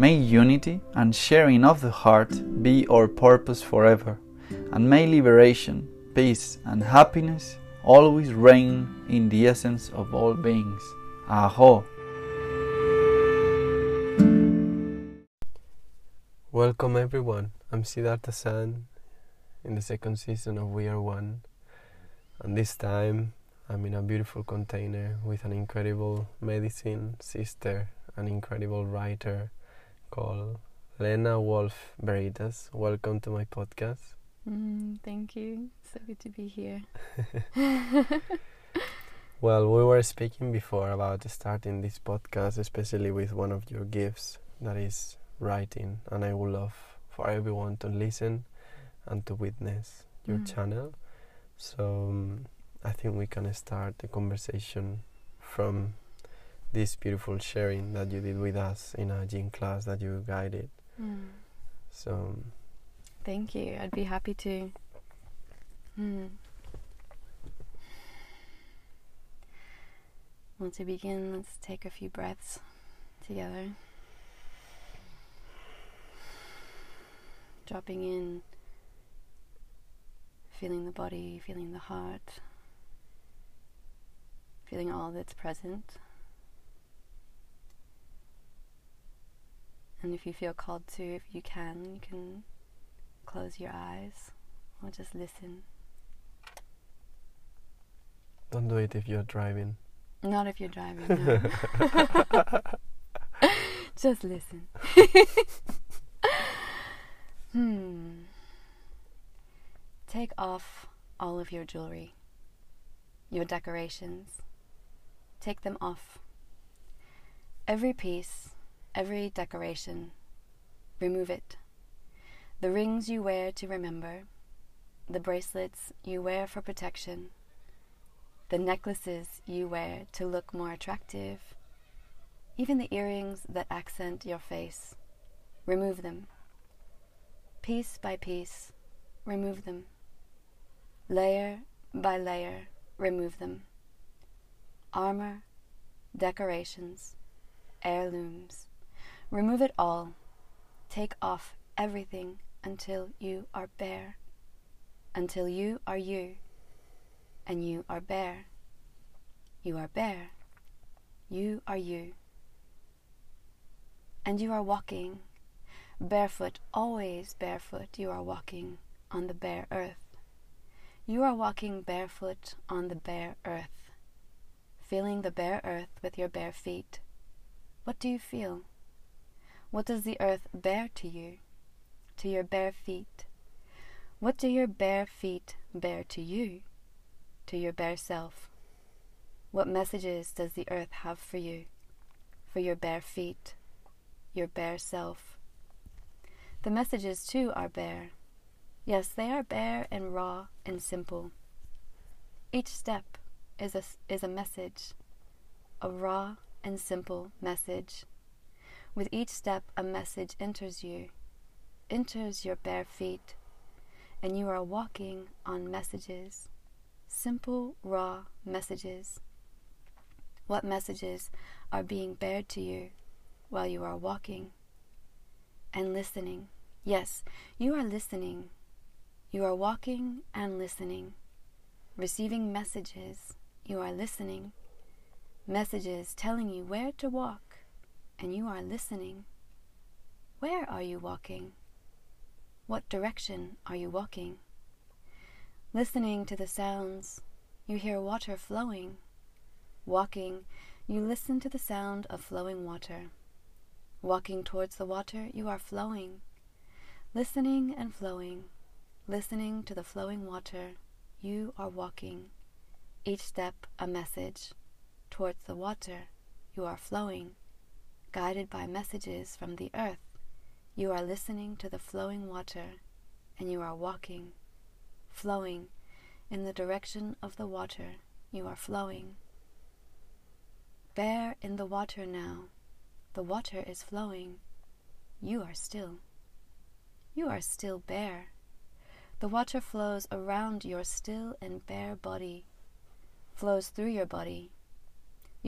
May unity and sharing of the heart be our purpose forever, and may liberation, peace, and happiness always reign in the essence of all beings. Aho! Welcome everyone. I'm Siddhartha San in the second season of We Are One. And this time I'm in a beautiful container with an incredible medicine sister, an incredible writer called Lena Wolf Veritas. Welcome to my podcast. Mm, thank you. So good to be here. well, we were speaking before about starting this podcast, especially with one of your gifts that is writing, and I would love for everyone to listen and to witness your Mm. channel. So um, I think we can start the conversation from this beautiful sharing that you did with us in a gym class that you guided. Mm, So thank you. I'd be happy to. Mm. Well, to begin, let's take a few breaths together. Dropping in, feeling the body, feeling the heart, feeling all that's present. And if you feel called to, if you can, you can close your eyes or just listen. don't do it if you're driving. Not if you're driving, no. just listen. hmm. Take off all of your jewelry, your decorations. Take them off. Every piece, every decoration, remove it. The rings you wear to remember, the bracelets you wear for protection, the necklaces you wear to look more attractive, even the earrings that accent your face. Remove them. Piece by piece, remove them. Layer by layer, remove them. Armor, decorations, heirlooms. Remove it all. Take off everything until you are bare. Until you are you and you are bare. You are bare. You are you. And you are walking, Barefoot, always barefoot, you are walking on the bare earth. You are walking barefoot on the bare earth, feeling the bare earth with your bare feet. What do you feel? What does the earth bear to you, to your bare feet? What do your bare feet bear to you, to your bare self? What messages does the earth have for you, for your bare feet, your bare self? The messages, too, are bare Yes, they are bare and raw and simple. Each step is a, is a message, a raw and simple message. With each step, a message enters you, enters your bare feet, and you are walking on messages, simple, raw messages. What messages are being bared to you while you are walking and listening? Yes, you are listening you are walking and listening, receiving messages. You are listening, messages telling you where to walk, and you are listening. Where are you walking? What direction are you walking? Listening to the sounds, you hear water flowing. Walking, you listen to the sound of flowing water. Walking towards the water, you are flowing. Listening and flowing Listening to the flowing water, you are walking, each step a message. Towards the water, you are flowing, guided by messages from the earth. You are listening to the flowing water, and you are walking, flowing in the direction of the water. You are flowing. Bare in the water now, the water is flowing. You are still. You are still bare the water flows around your still and bare body, flows through your body.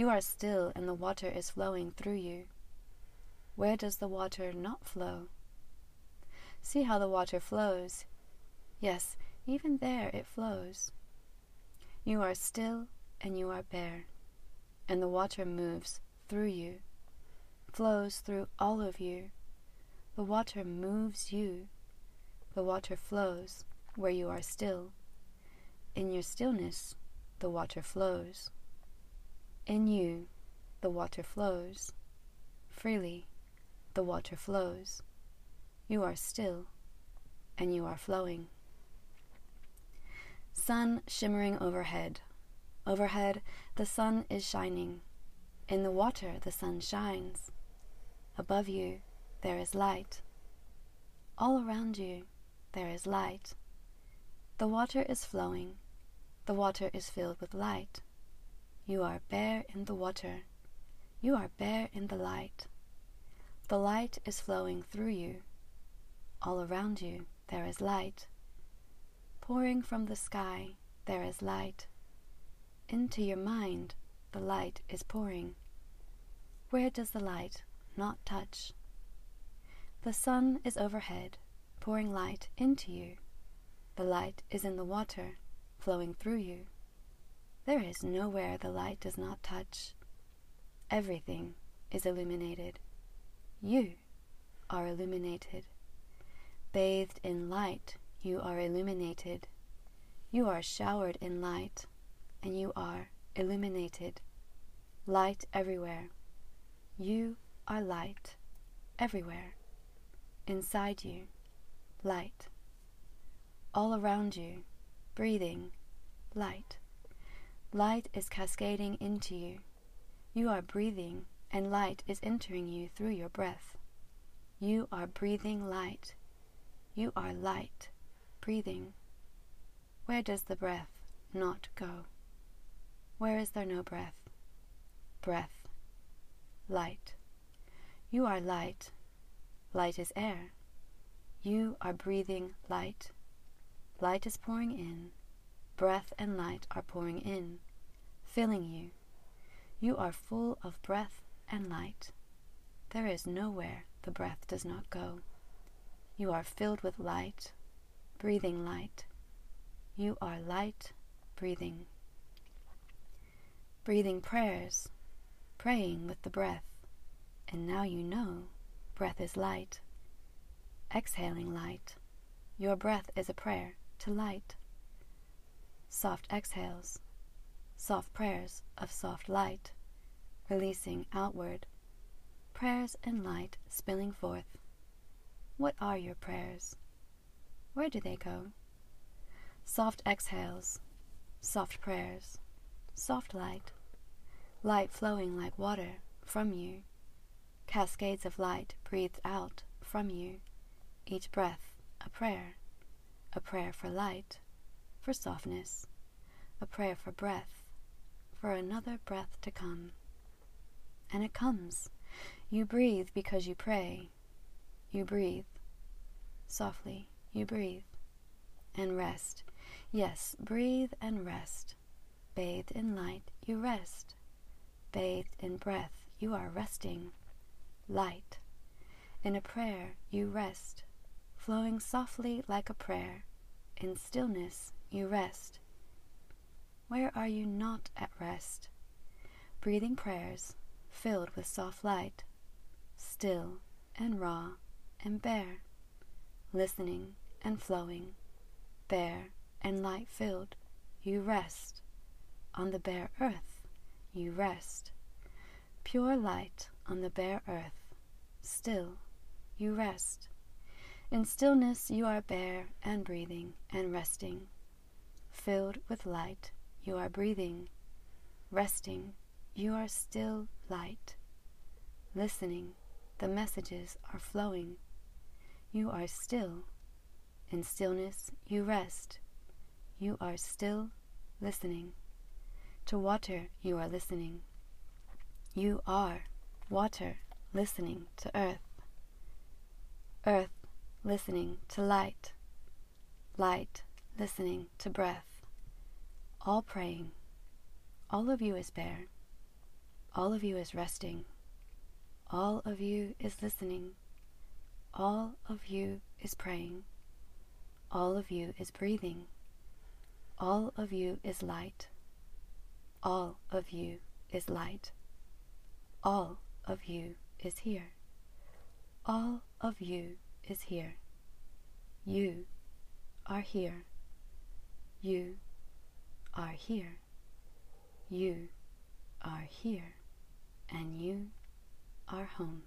You are still and the water is flowing through you. Where does the water not flow? See how the water flows. Yes, even there it flows. You are still and you are bare, and the water moves through you, flows through all of you. The water moves you the water flows where you are still. In your stillness, the water flows. In you, the water flows. Freely, the water flows. You are still, and you are flowing. Sun shimmering overhead. Overhead, the sun is shining. In the water, the sun shines. Above you, there is light. All around you, there is light. The water is flowing. The water is filled with light. You are bare in the water. You are bare in the light. The light is flowing through you. All around you there is light. Pouring from the sky there is light. Into your mind the light is pouring. Where does the light not touch? The sun is overhead pouring light into you. The light is in the water, flowing through you. There is nowhere the light does not touch. Everything is illuminated. You are illuminated. Bathed in light, you are illuminated. You are showered in light, and you are illuminated. Light everywhere. You are light everywhere. Inside you light. All around you, breathing, light. Light is cascading into you. You are breathing, and light is entering you through your breath. You are breathing light. You are light, breathing. Where does the breath not go? Where is there no breath? Breath, light. You are light. Light is air. You are breathing light. Light is pouring in. Breath and light are pouring in, filling you. You are full of breath and light. There is nowhere the breath does not go. You are filled with light, breathing light. You are light, breathing. Breathing prayers, praying with the breath. And now you know breath is light. exhaling light. Your breath is a prayer to light. Soft exhales, soft prayers of soft light, releasing outward, prayers in light spilling forth. What are your prayers? Where do they go? Soft exhales, soft prayers, soft light, light flowing like water from you, cascades of light breathed out from you, each breath a prayer, a prayer for light, for softness, a prayer for breath, for another breath to come. And it comes. You breathe because you pray. You breathe. Softly, you breathe. And rest. Yes, breathe and rest. Bathed in light, you rest. Bathed in breath, you are resting. Light. In a prayer, you rest. Flowing softly like a prayer. In stillness, you rest. Where are you not at rest? Breathing prayers filled with soft light, still and raw and bare, listening and flowing, bare and light filled, you rest. On the bare earth, you rest. Pure light on the bare earth, still, you rest. In stillness, you are bare and breathing and resting. Filled with light, you are breathing. Resting, you are still light. Listening, the messages are flowing. You are still. In stillness, you rest. You are still listening. To water, you are listening. You are water listening to earth. Earth listening to light. Light listening to breath. All praying. All of you is bare. All of you is resting. All of you is listening. All of you is praying. All of you is breathing. All of you is light. All of you is light. All of you is here. All of you is here. You are here. You are here. You are here. And you are home.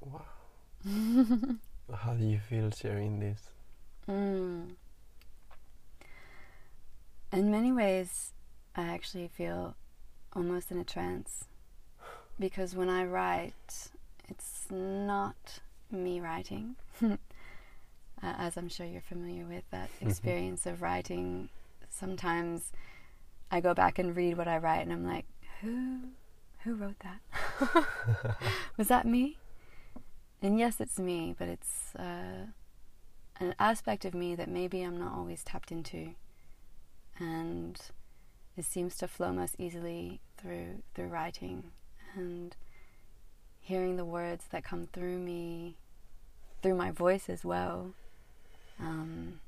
Wow. How do you feel sharing this? Mm. In many ways, I actually feel almost in a trance because when I write, it's not me writing. uh, as I'm sure you're familiar with, that experience of writing, sometimes I go back and read what I write and I'm like, who, who wrote that? Was that me? And yes, it's me, but it's uh, an aspect of me that maybe I'm not always tapped into, and it seems to flow most easily through through writing and hearing the words that come through me, through my voice as well. Um,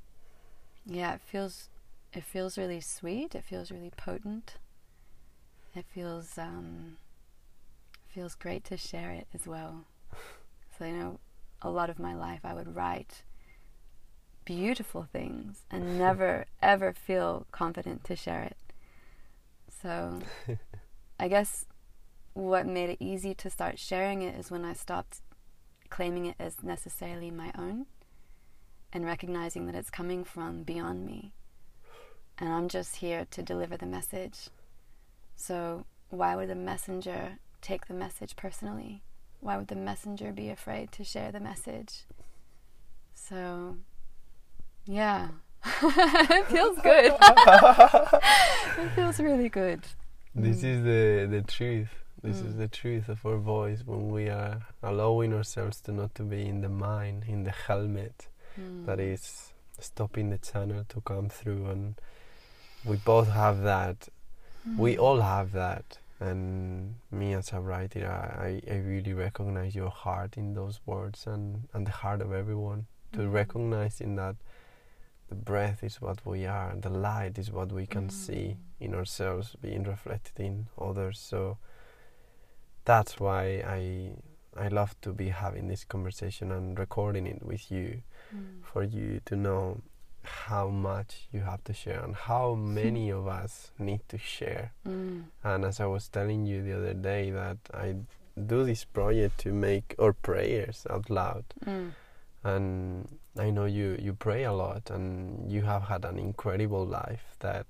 yeah, it feels it feels really sweet. It feels really potent. It feels um, feels great to share it as well. So you know, a lot of my life I would write beautiful things and never ever feel confident to share it. So I guess what made it easy to start sharing it is when I stopped claiming it as necessarily my own and recognizing that it's coming from beyond me. And I'm just here to deliver the message. So why would the messenger take the message personally? Why would the messenger be afraid to share the message? So, yeah, it feels good. it feels really good. This Mm. is the the truth. This is Mm. the truth of our voice when we are allowing ourselves to not to be in the mind, in the helmet that Mm. is stopping the channel to come through and we both have that. We Mm. all have that. And me as a writer, I, I really recognize your heart in those words and, and the heart of everyone. To Mm. recognizing that the breath is what we are, the light is what we can Mm. see in ourselves being reflected in others. So that's why I I love to be having this conversation and recording it with you Mm. for you to know how much you have to share and how many of us need to share. Mm. And as I was telling you the other day that I do this project to make our prayers out loud Mm. and I know you you pray a lot and you have had an incredible life that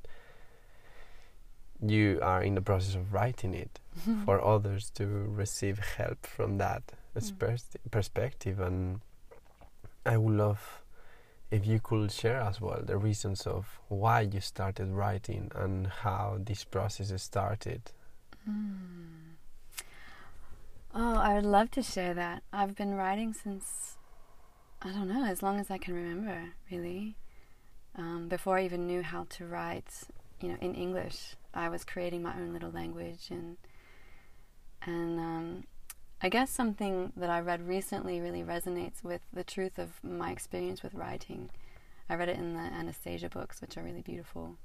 you are in the process of writing it for others to receive help from that Mm. pers- perspective and I would love if you could share as well the reasons of why you started writing and how this process started Mm. Oh, I would love to share that. I've been writing since, I don't know, as long as I can remember, really. Um, before I even knew how to write, you know, in English, I was creating my own little language, and and um, I guess something that I read recently really resonates with the truth of my experience with writing. I read it in the Anastasia books, which are really beautiful.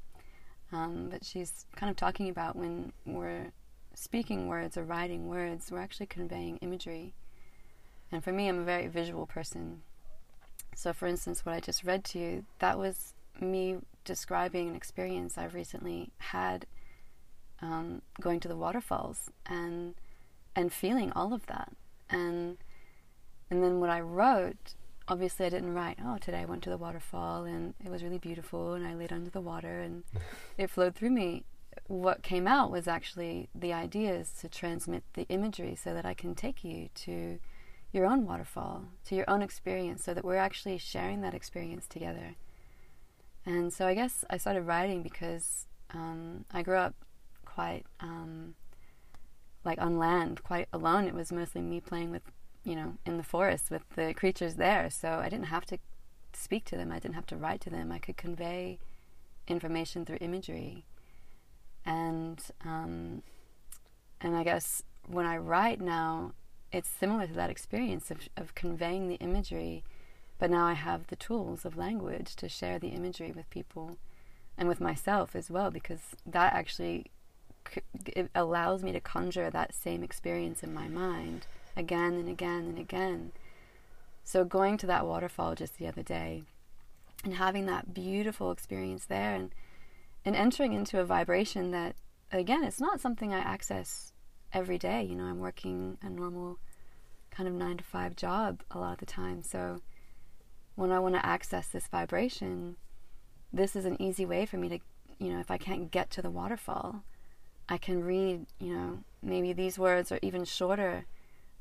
Um, but she's kind of talking about when we're speaking words or writing words, we're actually conveying imagery. And for me, I'm a very visual person. So, for instance, what I just read to you, that was me describing an experience I've recently had um, going to the waterfalls and and feeling all of that. And and then what I wrote, obviously, I didn't write. Oh, today I went to the waterfall and it was really beautiful, and I laid under the water and it flowed through me what came out was actually the ideas to transmit the imagery so that I can take you to your own waterfall, to your own experience, so that we're actually sharing that experience together. And so I guess I started writing because um, I grew up quite um, like on land, quite alone. It was mostly me playing with, you know, in the forest with the creatures there. So I didn't have to speak to them. I didn't have to write to them. I could convey information through imagery and um, and I guess when I write now, it's similar to that experience of of conveying the imagery, but now I have the tools of language to share the imagery with people, and with myself as well, because that actually it allows me to conjure that same experience in my mind again and again and again. So going to that waterfall just the other day, and having that beautiful experience there, and and entering into a vibration that again it's not something i access every day you know i'm working a normal kind of 9 to 5 job a lot of the time so when i want to access this vibration this is an easy way for me to you know if i can't get to the waterfall i can read you know maybe these words or even shorter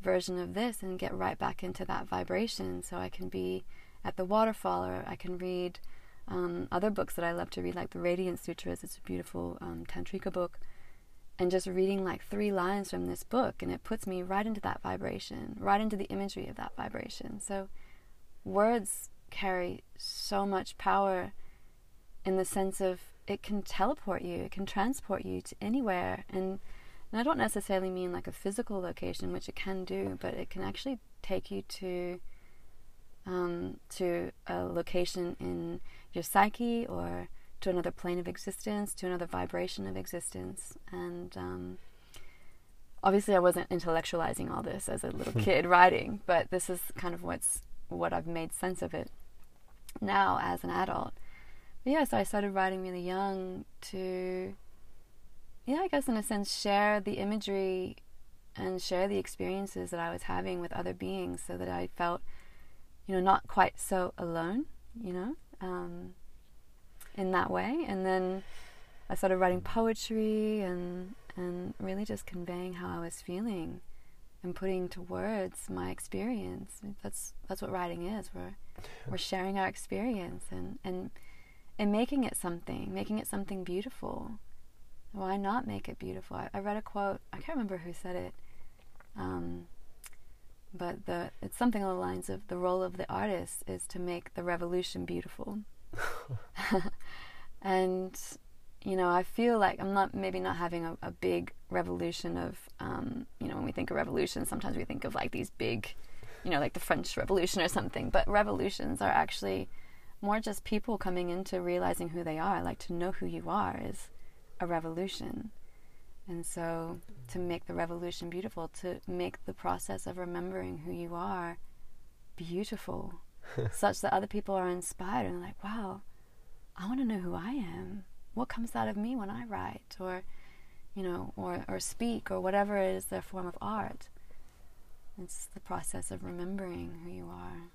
version of this and get right back into that vibration so i can be at the waterfall or i can read um, other books that I love to read, like the Radiant Sutras. It's a beautiful um, Tantrika book. And just reading like three lines from this book, and it puts me right into that vibration, right into the imagery of that vibration. So, words carry so much power in the sense of it can teleport you, it can transport you to anywhere. And, and I don't necessarily mean like a physical location, which it can do, but it can actually take you to um, to a location in your psyche or to another plane of existence, to another vibration of existence. And um, obviously, I wasn't intellectualizing all this as a little kid writing, but this is kind of what's what I've made sense of it now as an adult. Yeah, so I started writing really young to, yeah, I guess in a sense, share the imagery and share the experiences that I was having with other beings so that I felt, you know, not quite so alone, you know, um, in that way. And then I started writing poetry and, and really just conveying how I was feeling and putting to words my experience. That's, that's what writing is. We're, we're sharing our experience and, and, and making it something, making it something beautiful. Why not make it beautiful? I, I read a quote, I can't remember who said it, um, but the it's something along the lines of the role of the artist is to make the revolution beautiful. and you know, I feel like I'm not maybe not having a, a big revolution of um, you know when we think of revolution, sometimes we think of like these big, you know, like the French Revolution or something. But revolutions are actually more just people coming into realizing who they are. Like to know who you are is a revolution. And so to make the revolution beautiful, to make the process of remembering who you are beautiful, such that other people are inspired and like, wow, I want to know who I am. What comes out of me when I write or you know, or, or speak or whatever it is their form of art. It's the process of remembering who you are.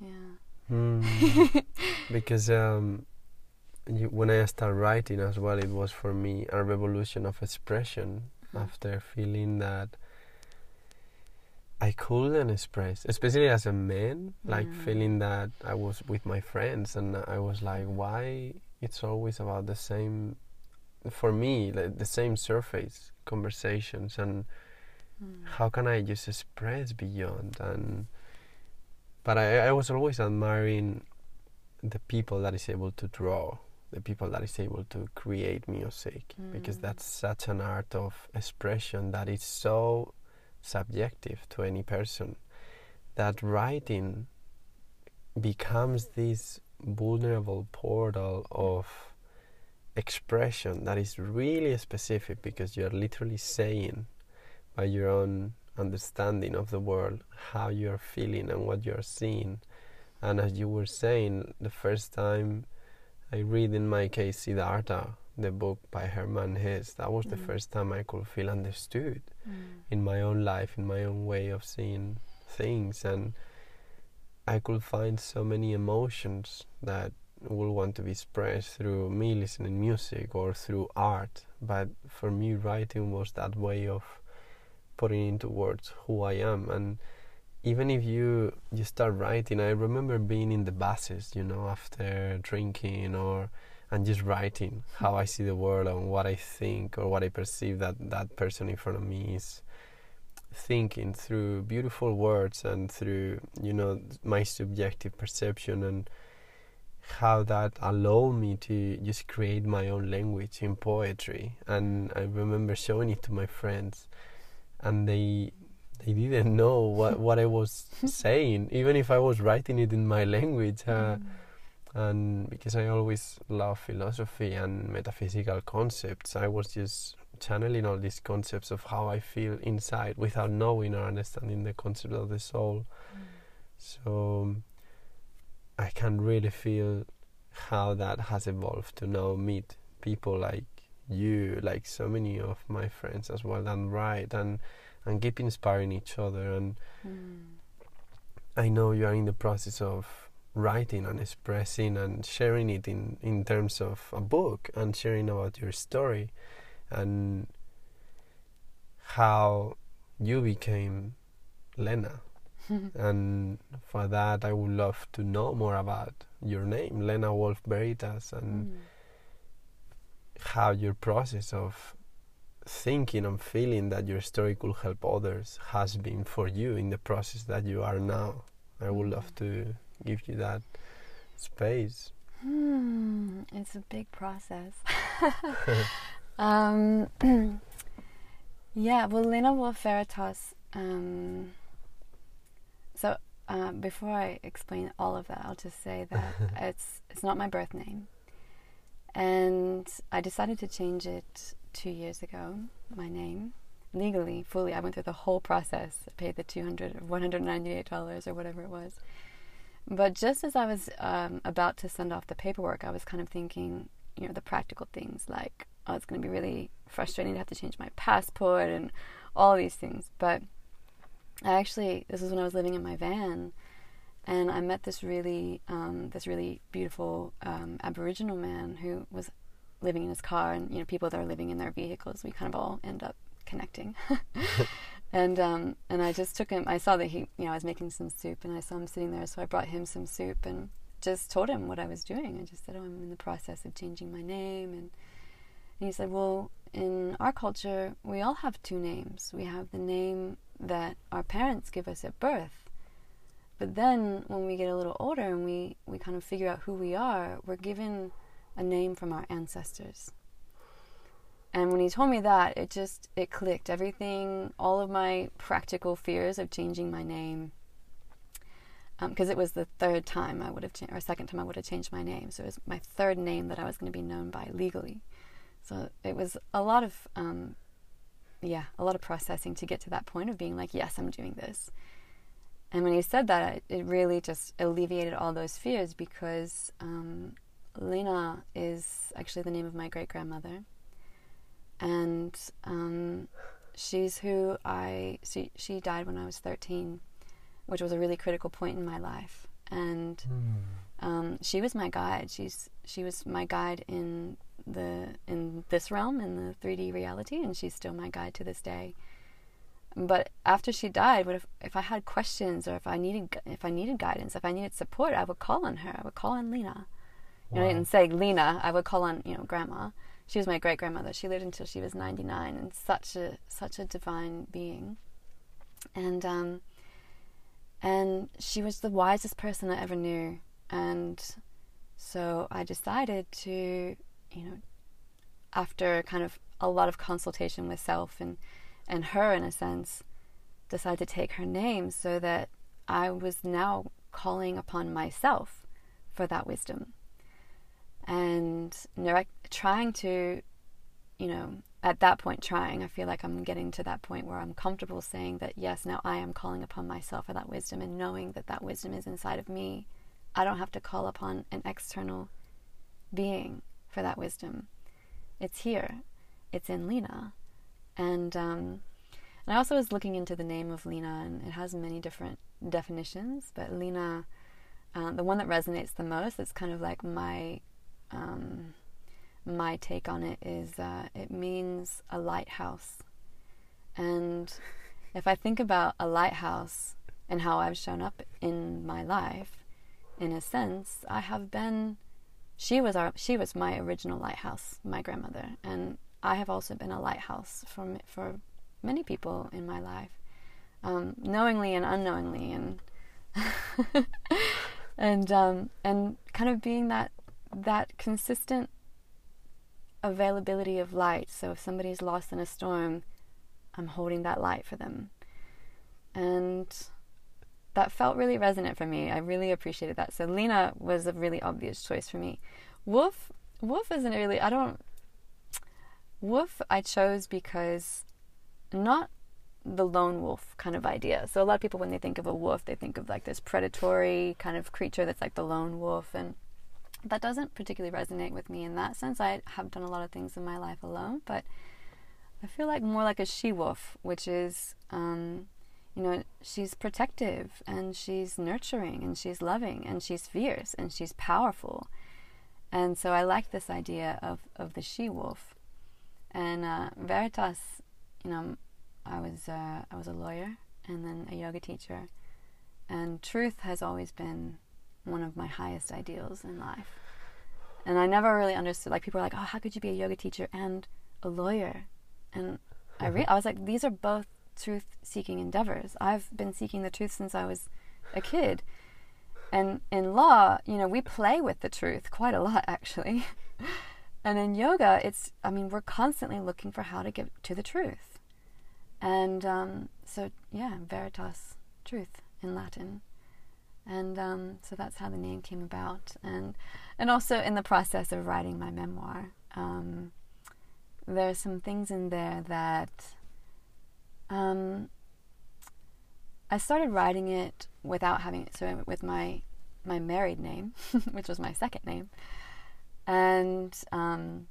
Yeah. Mm. because um, you, when I started writing as well, it was for me a revolution of expression Mm. after feeling that I couldn't express, especially as a man, like feeling that I was with my friends and I was like, why it's always about the same, for me, like the same surface conversations and Mm. how can I just express beyond and but I, I was always admiring the people that is able to draw the people that is able to create music because Mm. that's such an art of expression that is so subjective to any person that writing becomes this vulnerable portal of expression that is really specific because you're literally saying by your own understanding of the world how you're feeling and what you're seeing and as you were saying the first time i read in my case siddhartha the book by hermann hesse that was the Mm. first time i could feel understood Mm. in my own life, in my own way of seeing things, and I could find so many emotions that will want to be expressed through me listening music or through art. But for me, writing was that way of putting into words who I am, and even if you you start writing, I remember being in the buses, you know, after drinking or and just writing how I see the world and what I think or what I perceive that that person in front of me is thinking through beautiful words and through you know my subjective perception and how that allowed me to just create my own language in poetry. And I remember showing it to my friends and they they didn't know what what I was saying even if I was writing it in my language uh, Mm. and because I always love philosophy and metaphysical concepts, I was just channeling all these concepts of how I feel inside without knowing or understanding the concept of the soul. Mm. So I can really feel how that has evolved to now meet people like you, like so many of my friends as well, and write and and keep inspiring each other. And Mm. I know you are in the process of writing and expressing and sharing it in, in terms of a book and sharing about your story and how you became Lena. and for that, I would love to know more about your name, Lena Wolf Veritas, and Mm. How your process of thinking and feeling that your story could help others has been for you in the process that you are now. I would love to give you that space. Hmm, it's a big process. um, yeah, well, Lena Wolf Veritas. Um, so uh, before I explain all of that, I'll just say that it's it's not my birth name, and I decided to change it two years ago. My name legally, fully. I went through the whole process. I paid the 200 $198 or whatever it was. But just as I was um, about to send off the paperwork, I was kind of thinking, you know, the practical things like, oh, it's going to be really frustrating to have to change my passport and all these things. But I actually, this was when I was living in my van, and I met this really, um, this really beautiful um, Aboriginal man who was living in his car, and you know, people that are living in their vehicles, we kind of all end up connecting. and um, and I just took him. I saw that he, you know, I was making some soup, and I saw him sitting there, so I brought him some soup and just told him what I was doing. I just said, "Oh, I'm in the process of changing my name," and, and he said, "Well, in our culture, we all have two names. We have the name that our parents give us at birth." But then, when we get a little older and we, we kind of figure out who we are, we're given a name from our ancestors. And when he told me that, it just it clicked. Everything, all of my practical fears of changing my name because it was the third time I would have changed, or second time I would have changed my name. So it was my third name that I was going to be known by legally. So it was a lot of, um, yeah, a lot of processing to get to that point of being like, yes, I'm doing this. And when he said that, it really just alleviated all those fears because um, Lena is actually the name of my great grandmother, and um, she's who I she she died when I was thirteen which was a really critical point in my life. And Mm. um, she was my guide. She's she was my guide in the in this realm in the 3D reality, and she's still my guide to this day. But after she died, what if if I had questions or if I needed if I needed guidance, if I needed support, I would call on her. I would call on Lena. You know, I didn't say Lena. I would call on you know Grandma. She was my great grandmother. She lived until she was 99, and such a such a divine being. And um, and she was the wisest person I ever knew. And so I decided to, you know, after kind of a lot of consultation with self and, and her in a sense, decide to take her name so that I was now calling upon myself for that wisdom. And trying to, you know, at that point trying, I feel like I'm getting to that point where I'm comfortable saying that yes, now I am calling upon myself for that wisdom and knowing that that wisdom is inside of me. I don't have to call upon an external being for that wisdom. It's here. It's in Lena. And um, and I also was looking into the name of Lena, and it has many different definitions. But Lena, uh, the one that resonates the most, it's kind of like my um, my take on it is uh, it means a lighthouse. And if I think about a lighthouse and how I've shown up in my life, in a sense, I have been. She was our. She was my original lighthouse, my grandmother, and I have also been a lighthouse for for many people in my life, um, knowingly and unknowingly, and and um, and kind of being that that consistent availability of light. So if somebody's lost in a storm, I'm holding that light for them. And that felt really resonant for me. I really appreciated that. So Lena was a really obvious choice for me. Wolf Wolf isn't really I don't Wolf I chose because not the lone wolf kind of idea. So a lot of people when they think of a wolf, they think of like this predatory kind of creature that's like the lone wolf and that doesn't particularly resonate with me in that sense. I have done a lot of things in my life alone, but I feel like more like a she wolf, which is, um, you know, she's protective and she's nurturing and she's loving and she's fierce and she's powerful. And so I like this idea of, of the she wolf. And uh, Veritas, you know, I was uh, I was a lawyer and then a yoga teacher, and truth has always been one of my highest ideals in life. And I never really understood. Like people are like, "Oh, how could you be a yoga teacher and a lawyer?" And I re- I was like, "These are both truth-seeking endeavors. I've been seeking the truth since I was a kid." And in law, you know, we play with the truth quite a lot, actually. and in yoga, it's I mean, we're constantly looking for how to get to the truth. And um, so, yeah, veritas, truth in Latin and um, so that's how the name came about and and also in the process of writing my memoir um, are some things in there that um, I started writing it without having it so with my my married name which was my second name and um,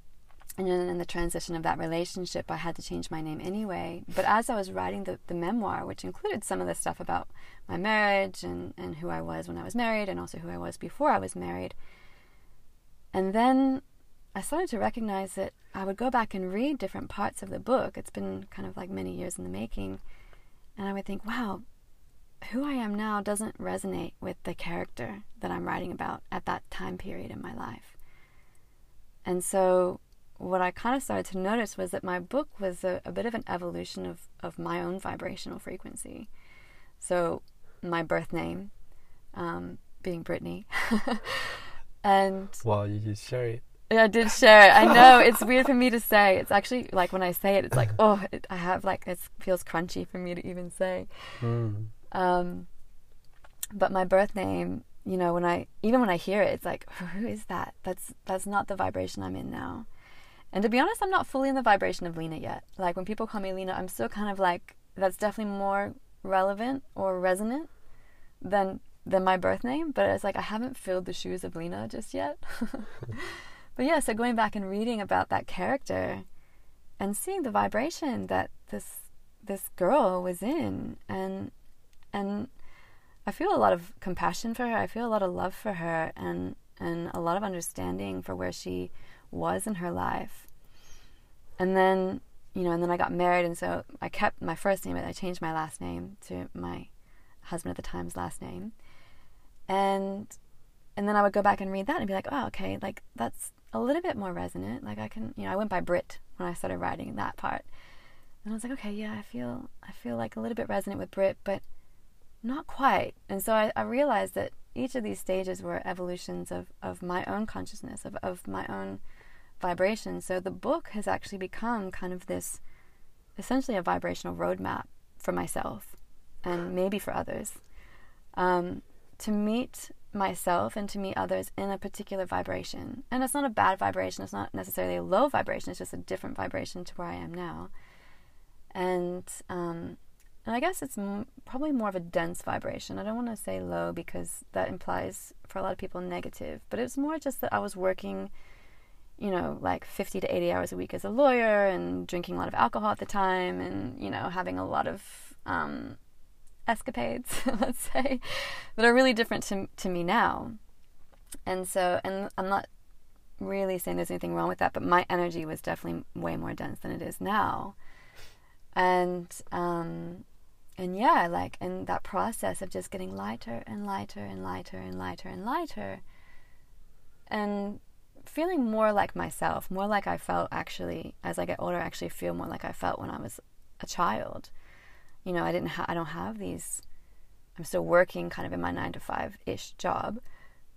and then in the transition of that relationship, I had to change my name anyway. But as I was writing the, the memoir, which included some of the stuff about my marriage and, and who I was when I was married and also who I was before I was married, and then I started to recognize that I would go back and read different parts of the book. It's been kind of like many years in the making. And I would think, wow, who I am now doesn't resonate with the character that I'm writing about at that time period in my life. And so what I kind of started to notice was that my book was a, a bit of an evolution of, of my own vibrational frequency. So, my birth name um, being Brittany. and Wow, you just share it. I did share it. I know it's weird for me to say. It's actually like when I say it, it's like oh, it, I have like it feels crunchy for me to even say. Mm. Um, but my birth name, you know, when I even when I hear it, it's like, who is that? That's that's not the vibration I'm in now. And to be honest, I'm not fully in the vibration of Lena yet. Like when people call me Lena, I'm still kind of like that's definitely more relevant or resonant than than my birth name. But it's like I haven't filled the shoes of Lena just yet. but yeah, so going back and reading about that character and seeing the vibration that this this girl was in and and I feel a lot of compassion for her. I feel a lot of love for her and and a lot of understanding for where she was in her life. And then, you know, and then I got married and so I kept my first name, but I changed my last name to my husband at the time's last name. And and then I would go back and read that and be like, oh, okay, like that's a little bit more resonant. Like I can, you know, I went by Brit when I started writing that part. And I was like, okay, yeah, I feel I feel like a little bit resonant with Brit, but not quite. And so I, I realized that each of these stages were evolutions of, of my own consciousness, of, of my own vibration. So the book has actually become kind of this essentially a vibrational roadmap for myself and maybe for others um, to meet myself and to meet others in a particular vibration. And it's not a bad vibration, it's not necessarily a low vibration, it's just a different vibration to where I am now. And um, and I guess it's m- probably more of a dense vibration. I don't want to say low because that implies for a lot of people negative, but it's more just that I was working, you know, like 50 to 80 hours a week as a lawyer and drinking a lot of alcohol at the time and, you know, having a lot of um, escapades, let's say, that are really different to, to me now. And so, and I'm not really saying there's anything wrong with that, but my energy was definitely way more dense than it is now. And, um, and yeah, like in that process of just getting lighter and lighter and lighter and lighter and lighter, and feeling more like myself, more like I felt actually as I get older. I actually feel more like I felt when I was a child. You know, I didn't. Ha- I don't have these. I'm still working kind of in my nine to five ish job,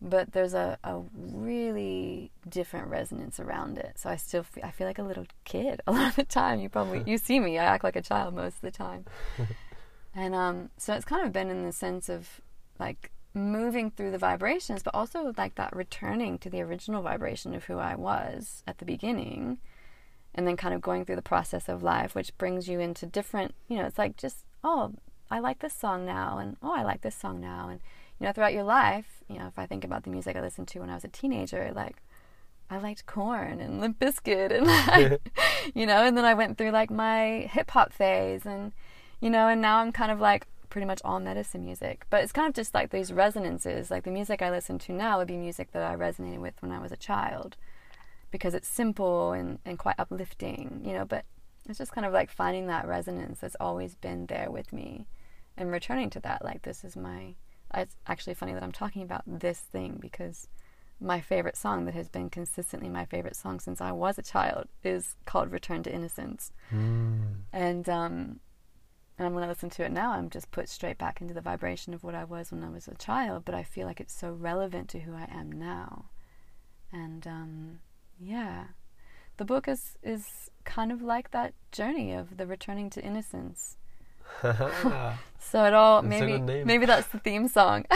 but there's a, a really different resonance around it. So I still feel, I feel like a little kid a lot of the time. You probably you see me. I act like a child most of the time. And um, so it's kind of been in the sense of like moving through the vibrations, but also like that returning to the original vibration of who I was at the beginning, and then kind of going through the process of life, which brings you into different, you know, it's like just, oh, I like this song now, and oh, I like this song now. And, you know, throughout your life, you know, if I think about the music I listened to when I was a teenager, like, I liked Korn and Limp Bizkit and like, you know, and then I went through like my hip hop phase and you know, and now I'm kind of like pretty much all medicine music. But it's kind of just like these resonances. Like the music I listen to now would be music that I resonated with when I was a child because it's simple and, and quite uplifting, you know, but it's just kind of like finding that resonance that's always been there with me and returning to that. Like, this is my. It's actually funny that I'm talking about this thing because my favorite song that has been consistently my favorite song since I was a child is called Return to Innocence. Mm. And um, and when I listen to it now, I'm just put straight back into the vibration of what I was when I was a child. But I feel like it's so relevant to who I am now. And um, yeah, the book is is kind of like that journey of the returning to innocence. so it all That's maybe maybe that's the theme song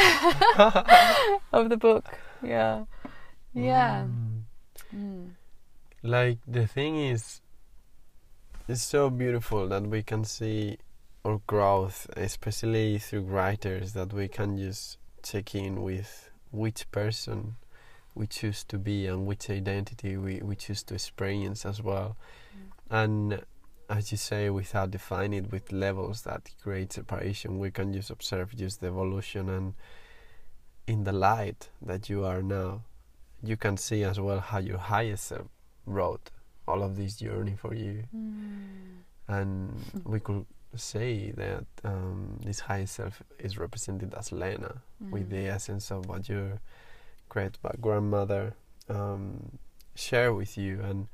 of the book. Yeah, yeah. Mm. Mm. Like the thing is, it's so beautiful that we can see our growth, especially through writers, that we can just check in with which person we choose to be and which identity we, we choose to experience as well. And as you say, without defining it with levels that create separation, we can just observe just the evolution and in the light that you are now, you can see as well how your highest self wrote all of this journey for you. Mm. And we could say that um, this higher self is represented as Lena, with the Mm. essence of what your great grandmother um, share with you. And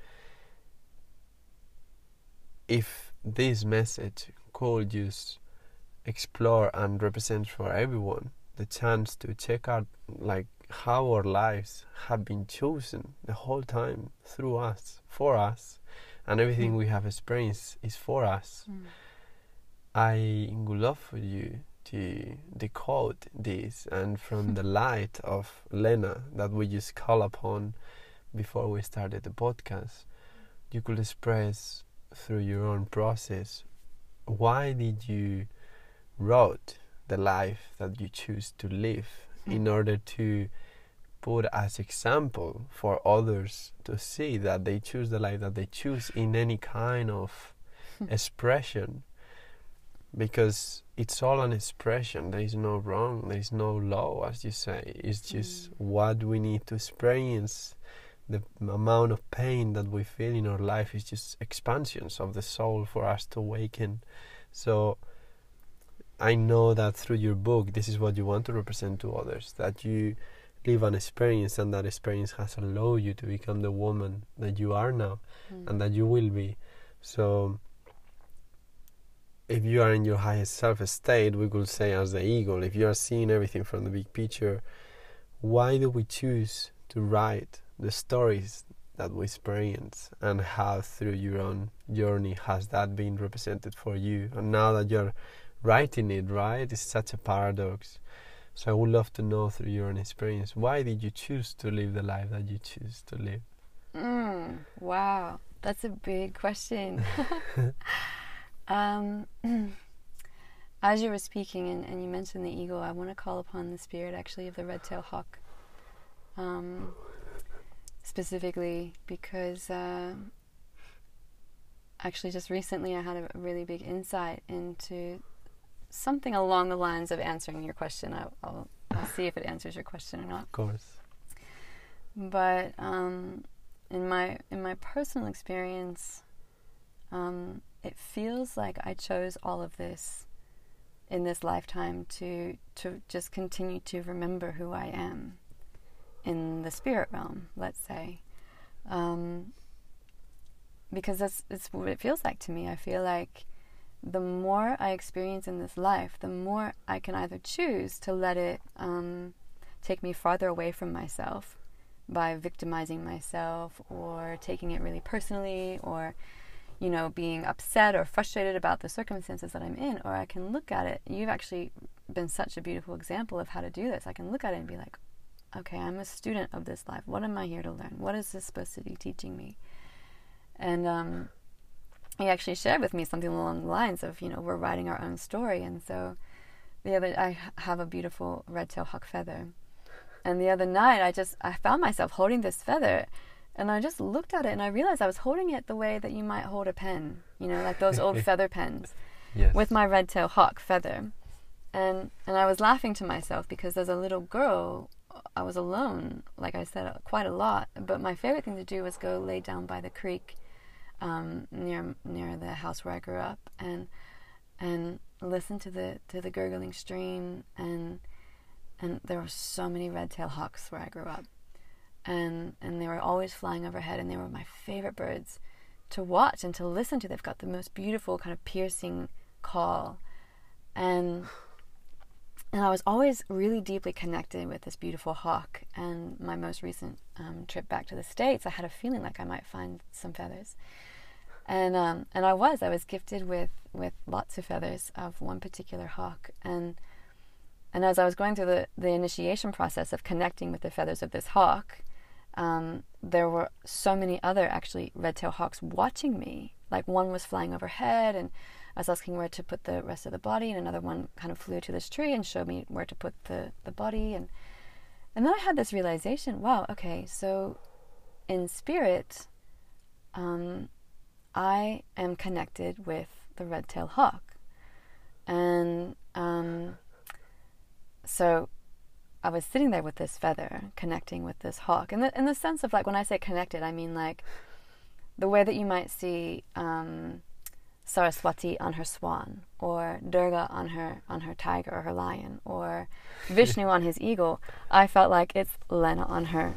if this message could just explore and represent for everyone the chance to check out like how our lives have been chosen the whole time through us for us and everything Mm. we have experienced is for us Mm. I would love for you to decode this and from the light of Lena that we just call upon before we started the podcast, you could express through your own process why did you wrote the life that you choose to live mm. in order to put as example for others to see that they choose the life that they choose in any kind of expression because it's all an expression. There is no wrong. There is no law as you say. It's just mm. what we need to experience. The amount of pain that we feel in our life is just expansions of the soul for us to awaken. So i know that through your book this is what you want to represent to others that you live an experience and that experience has allowed you to become the woman that you are now mm. and that you will be. So if you are in your highest self state we could say as the eagle if you are seeing everything from the big picture why do we choose to write the stories that we experience and how through your own journey has that been represented for you and now that you're writing it right it's such a paradox so I would love to know through your own experience, why did you choose to live the life that you choose to live? Mm, wow, that's a big question. um, as you were speaking and, and, you mentioned the eagle, I want to call upon the spirit actually of the red-tailed hawk. Um, specifically because uh, actually just recently I had a really big insight into something along the lines of answering your question. I'll, I'll, I'll see if it answers your question or not. Of course. But um, in my in my personal experience, um, it feels like I chose all of this in this lifetime to to just continue to remember who I am in the spirit realm. Let's say. Um, because that's, that's what it feels like to me. I feel like the more I experience in this life, the more I can either choose to let it um, take me farther away from myself by victimizing myself or taking it really personally or you know being upset or frustrated about the circumstances that I'm in or I can look at it you've actually been such a beautiful example of how to do this I can look at it and be like okay I'm a student of this life what am I here to learn what is this supposed to be teaching me and um, he actually shared with me something along the lines of, you know, we're writing our own story. And so the other, I have a beautiful red tail hawk feather. And the other night, I just, I found myself holding this feather and I just looked at it and I realized I was holding it the way that you might hold a pen, you know, like those old feather pens yes. with my red tail hawk feather. And, and I was laughing to myself because as a little girl, I was alone, like I said, quite a lot. But my favorite thing to do was go lay down by the creek um, near near the house where I grew up, and and listen to the to the gurgling stream, and and there were so many red-tailed hawks where I grew up, and and they were always flying overhead, and they were my favorite birds to watch and to listen to. They've got the most beautiful kind of piercing call, and and I was always really deeply connected with this beautiful hawk. And my most recent um, trip back to the States, I had a feeling like I might find some feathers and um, and I was I was gifted with with lots of feathers of one particular hawk and and as I was going through the the initiation process of connecting with the feathers of this hawk um, there were so many other actually red-tailed hawks watching me like one was flying overhead and I was asking where to put the rest of the body and another one kind of flew to this tree and showed me where to put the the body and and then I had this realization wow okay so in spirit um, I am connected with the red tailed hawk. And um, so I was sitting there with this feather, connecting with this hawk. In the, in the sense of like, when I say connected, I mean like the way that you might see um, Saraswati on her swan, or Durga on her on her tiger or her lion, or Vishnu on his eagle. I felt like it's Lena on her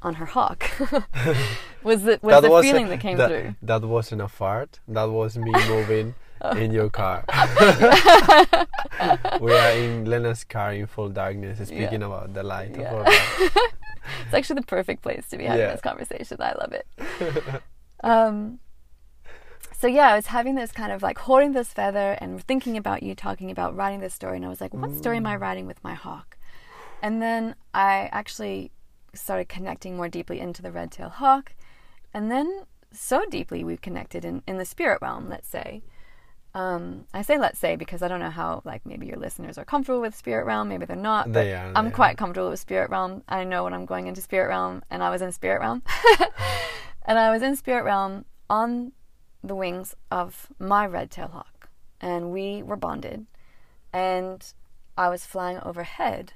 on her hawk. was the, was the feeling a, that came that, through? That wasn't a fart. That was me moving. in your car. we are in Lena's car in full darkness, speaking yeah. about the light yeah. of our life. it's actually the perfect place to be having yeah. this conversation. I love it. Um, so yeah, I was having this kind of like holding this feather and thinking about you talking about writing this story, and I was like, what story am I writing with my hawk? And then I actually started connecting more deeply into the red tailed hawk, and then so deeply we've connected in, in the spirit realm, let's say. Um, I say let's say because I don't know how like maybe your listeners are comfortable with spirit realm, maybe they're not. They are, I'm they quite are. comfortable with spirit realm. I know when I'm going into spirit realm, and I was in spirit realm, and I was in spirit realm on the wings of my red tail hawk, and we were bonded, and I was flying overhead,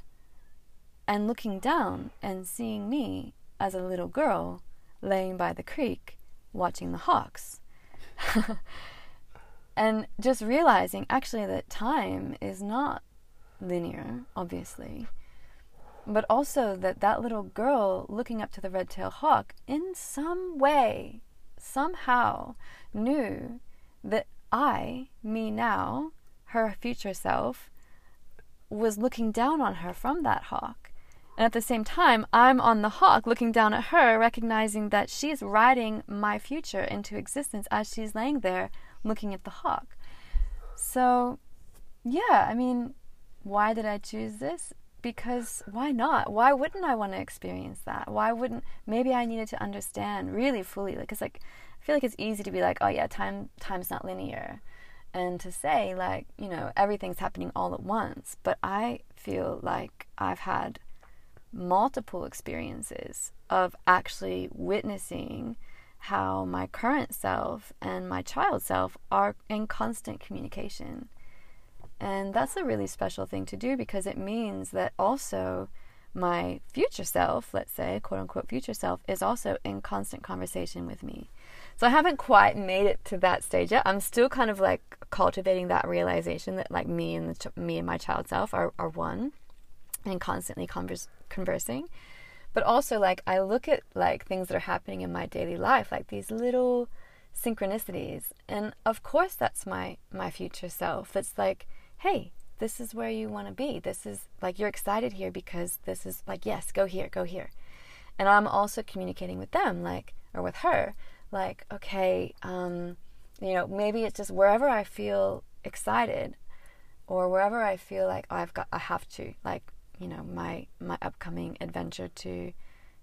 and looking down and seeing me as a little girl laying by the creek watching the hawks. and just realizing actually that time is not linear, obviously, but also that that little girl looking up to the red tailed hawk in some way, somehow, knew that I, me now, her future self, was looking down on her from that hawk. And at the same time, I'm on the hawk looking down at her, recognizing that she's riding my future into existence as she's laying there looking at the hawk. So, yeah, I mean, why did I choose this? Because why not? Why wouldn't I want to experience that? Why wouldn't maybe I needed to understand really fully like it's like I feel like it's easy to be like, oh yeah, time time's not linear and to say like, you know, everything's happening all at once, but I feel like I've had multiple experiences of actually witnessing how my current self and my child self are in constant communication. And that's a really special thing to do because it means that also my future self, let's say, quote unquote future self, is also in constant conversation with me. So I haven't quite made it to that stage yet. I'm still kind of like cultivating that realization that like me and the ch- me and my child self are, are one and constantly converse, conversing but also like i look at like things that are happening in my daily life like these little synchronicities. And of course that's my my future self. It's like hey this is where you want to be. This is like you're excited here because this is like yes go here go here. And i'm also communicating with them like or with her like okay um you know maybe it's just wherever i feel excited or wherever i feel like oh, i've got i have to like you know my my upcoming adventure to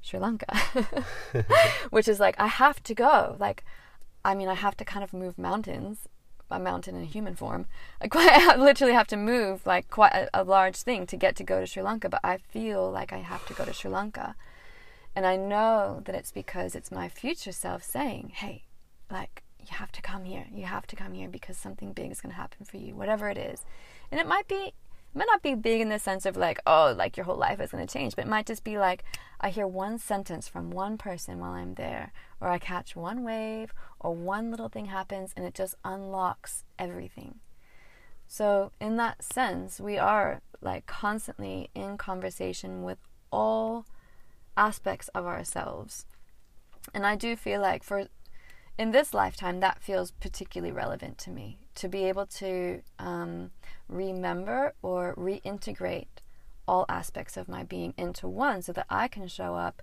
Sri Lanka, which is like I have to go. Like, I mean, I have to kind of move mountains, a mountain in human form. I quite I literally have to move like quite a, a large thing to get to go to Sri Lanka. But I feel like I have to go to Sri Lanka, and I know that it's because it's my future self saying, "Hey, like." You have to come here. You have to come here because something big is going to happen for you, whatever it is. And it might be it might not be big in the sense of like, oh, like your whole life is going to change, but it might just be like, I hear one sentence from one person while I'm there, or I catch one wave, or one little thing happens and it just unlocks everything. So, in that sense, we are like constantly in conversation with all aspects of ourselves. And I do feel like for in this lifetime, that feels particularly relevant to me to be able to um, remember or reintegrate all aspects of my being into one so that I can show up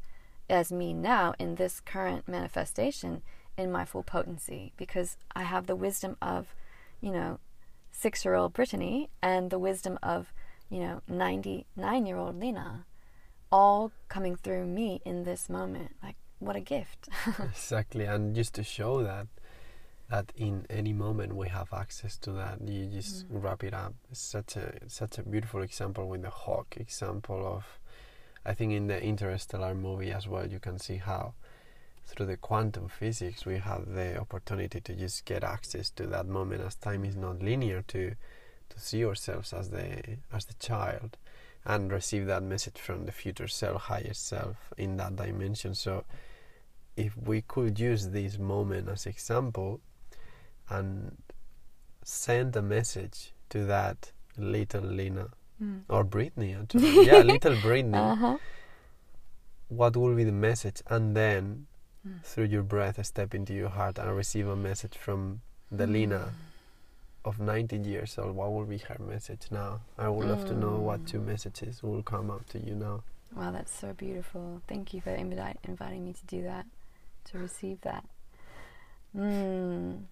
as me now in this current manifestation in my full potency because I have the wisdom of, you know, six year old Brittany and the wisdom of, you know, 99 year old Lena all coming through me in this moment. Like, what a gift. exactly and just to show that that in any moment we have access to that you just Mm. wrap it up it's such a such a beautiful example with the hawk example of i think in the interstellar movie as well you can see how through the quantum physics we have the opportunity to just get access to that moment as time is not linear to to see ourselves as the as the child and receive that message from the future self higher self in that dimension so if we could use this moment as example and send a message to that little Lena Mm. or Britney actually yeah little Britney Uh-huh. what will be the message and then Mm. through your breath step into your heart and receive a message from the Lena of 90 years old what will be her message now I would love to know what two Mm. messages will come up to you now Wow, that's so beautiful. Thank you for invite, inviting me to do that, to receive that. Mm.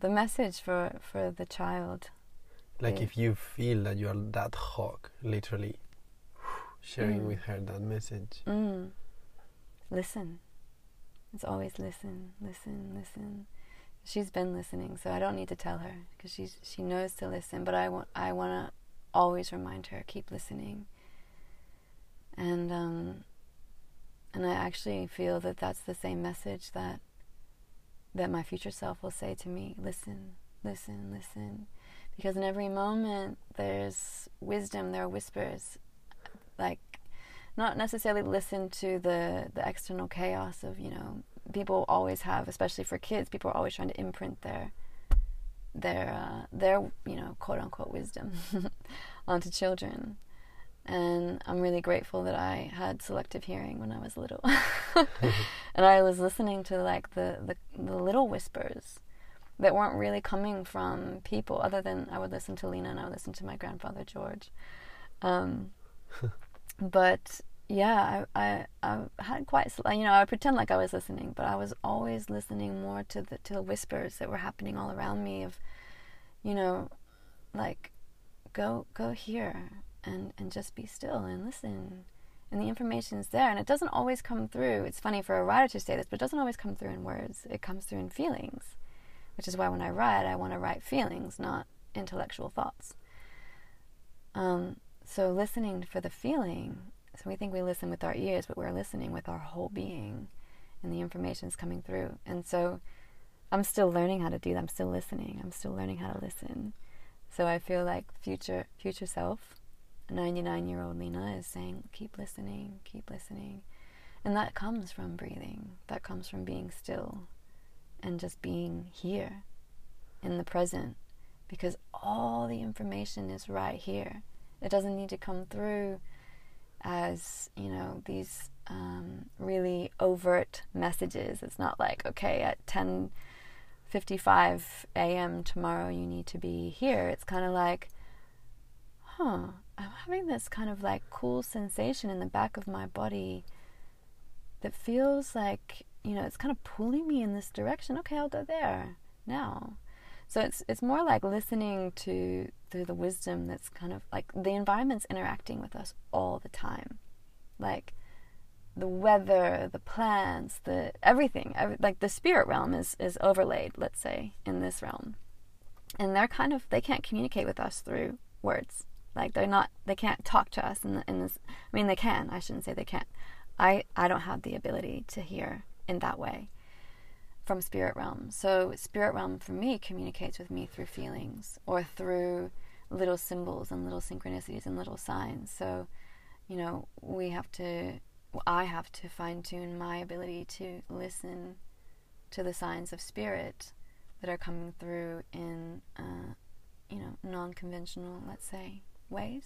the message for for the child. Like if you feel that you are that hawk, literally sharing Mm. with her that message. Mm. Listen. It's always listen, listen, listen. She's been listening, so I don't need to tell her because she's she knows to listen. But I want I want to always remind her keep listening. And um, and I actually feel that that's the same message that that my future self will say to me. Listen, listen, listen, because in every moment there's wisdom. There are whispers, like not necessarily listen to the the external chaos of you know people always have especially for kids people are always trying to imprint their their uh, their you know quote unquote wisdom onto children and I'm really grateful that I had selective hearing when I was little. And I was listening to like the, the the little whispers that weren't really coming from people other than I would listen to Lena and I would listen to my grandfather George. Um, but yeah, I, I I had quite you know I would pretend like I was listening, but I was always listening more to the to the whispers that were happening all around me of, you know, like, go go here and and just be still and listen, and the information is there, and it doesn't always come through. It's funny for a writer to say this, but it doesn't always come through in words. It comes through in feelings, which is why when I write, I want to write feelings, not intellectual thoughts. Um, so listening for the feeling. So we think we listen with our ears, but we're listening with our whole being, and the information is coming through. And so I'm still learning how to do that. I'm still listening. I'm still learning how to listen. So I feel like future future self, 99 year old Lena is saying, keep listening, keep listening. And that comes from breathing. That comes from being still and just being here in the present because all the information is right here. It doesn't need to come through as, you know, these um, really overt messages. It's not like, okay, at 10:55 a.m. tomorrow you need to be here. It's kind of like, huh, I'm having this kind of like cool sensation in the back of my body that feels like, you know, it's kind of pulling me in this direction. Okay, I'll go there now. So it's it's more like listening to through the wisdom that's kind of like the environment's interacting with us all the time, like the weather, the plants, the everything. Every, like the spirit realm is is overlaid, let's say, in this realm, and they're kind of they can't communicate with us through words. Like they're not they can't talk to us in the, in this. I mean they can. I shouldn't say they can't. I I don't have the ability to hear in that way from spirit realm. So spirit realm for me communicates with me through feelings or through little symbols and little synchronicities and little signs. So, you know, we have to I have to fine tune my ability to listen to the signs of spirit that are coming through in uh, you know, non-conventional, let's say, ways.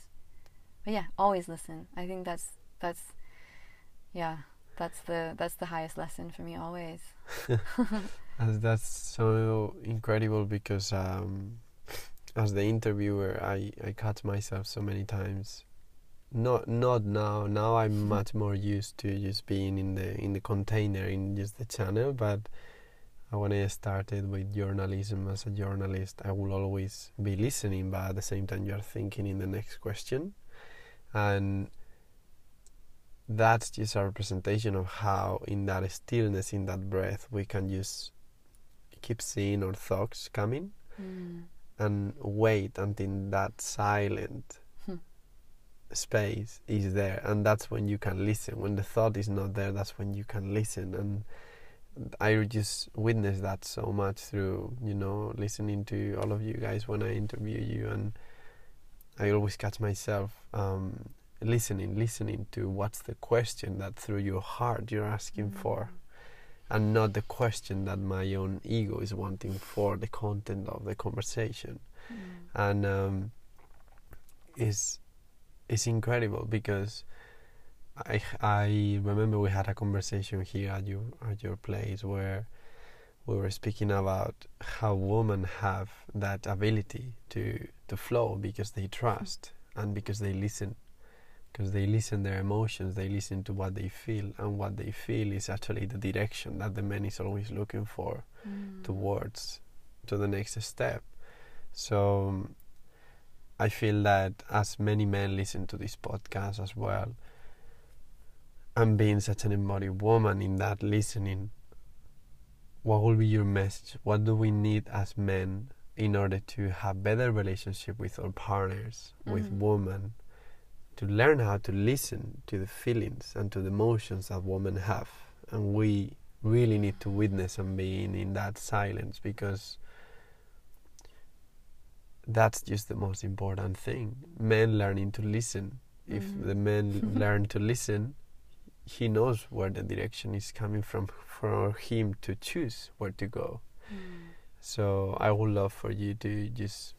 But yeah, always listen. I think that's that's yeah, that's the that's the highest lesson for me always. As that's so incredible because um, as the interviewer, I, I cut myself so many times. Not not now. Now I'm much more used to just being in the in the container in just the channel. But when I started with journalism as a journalist, I will always be listening, but at the same time, you are thinking in the next question, and that's just a representation of how in that stillness, in that breath, we can just keep seeing our thoughts coming Mm. and wait until that silent Hmm. space is there and that's when you can listen when the thought is not there that's when you can listen and i just witnessed that so much through you know listening to all of you guys when i interview you and i always catch myself um, listening listening to what's the question that through your heart you're asking for and not the question that my own ego is wanting for the content of the conversation Mm. and um, it's it's incredible because I I remember we had a conversation here at your at your place where we were speaking about how women have that ability to to flow because they trust and because they listen because they listen their emotions they listen to what they feel and what they feel is actually the direction that the man is always looking for Mm. towards to the next step. So I feel that as many men listen to this podcast as well, and being such an embodied woman in that listening, what will be your message? What do we need as men in order to have better relationship with our partners, mm-hmm. with women, to learn how to listen to the feelings and to the emotions that women have, and we really need to witness and being in that silence because that's just the most important thing. Men learning to listen. Mm-hmm. If the men learn to listen, he knows where the direction is coming from for him to choose where to go. Mm. So I would love for you to just,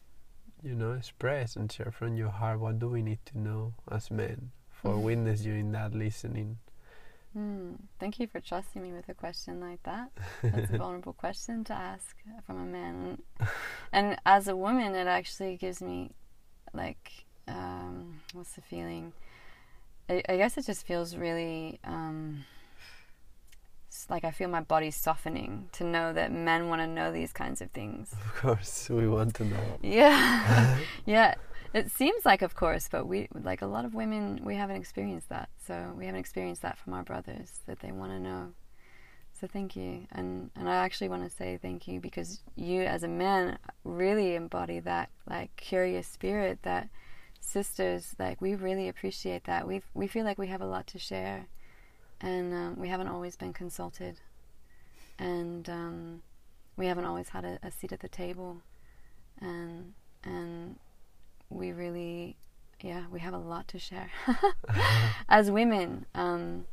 you know, express and share from your heart what do we need to know as men for mm. witness you in that listening. Mm. Thank you for trusting me with a question like that. That's a vulnerable question to ask from a man, and as a woman, it actually gives me, like, um, what's the feeling? I, I, guess it just feels really. Um, like I feel my body softening to know that men want to know these kinds of things. Of course, we want to know. Yeah, yeah. It seems like, of course, but we like a lot of women. We haven't experienced that, so we haven't experienced that from our brothers that they want to know. So thank you, and and I actually want to say thank you because you, as a man, really embody that like curious spirit that sisters like we really appreciate that. We we feel like we have a lot to share and um, we haven't always been consulted, and um, we haven't always had a, a, seat at the table, and and we really, yeah, we have a lot to share as women. Um,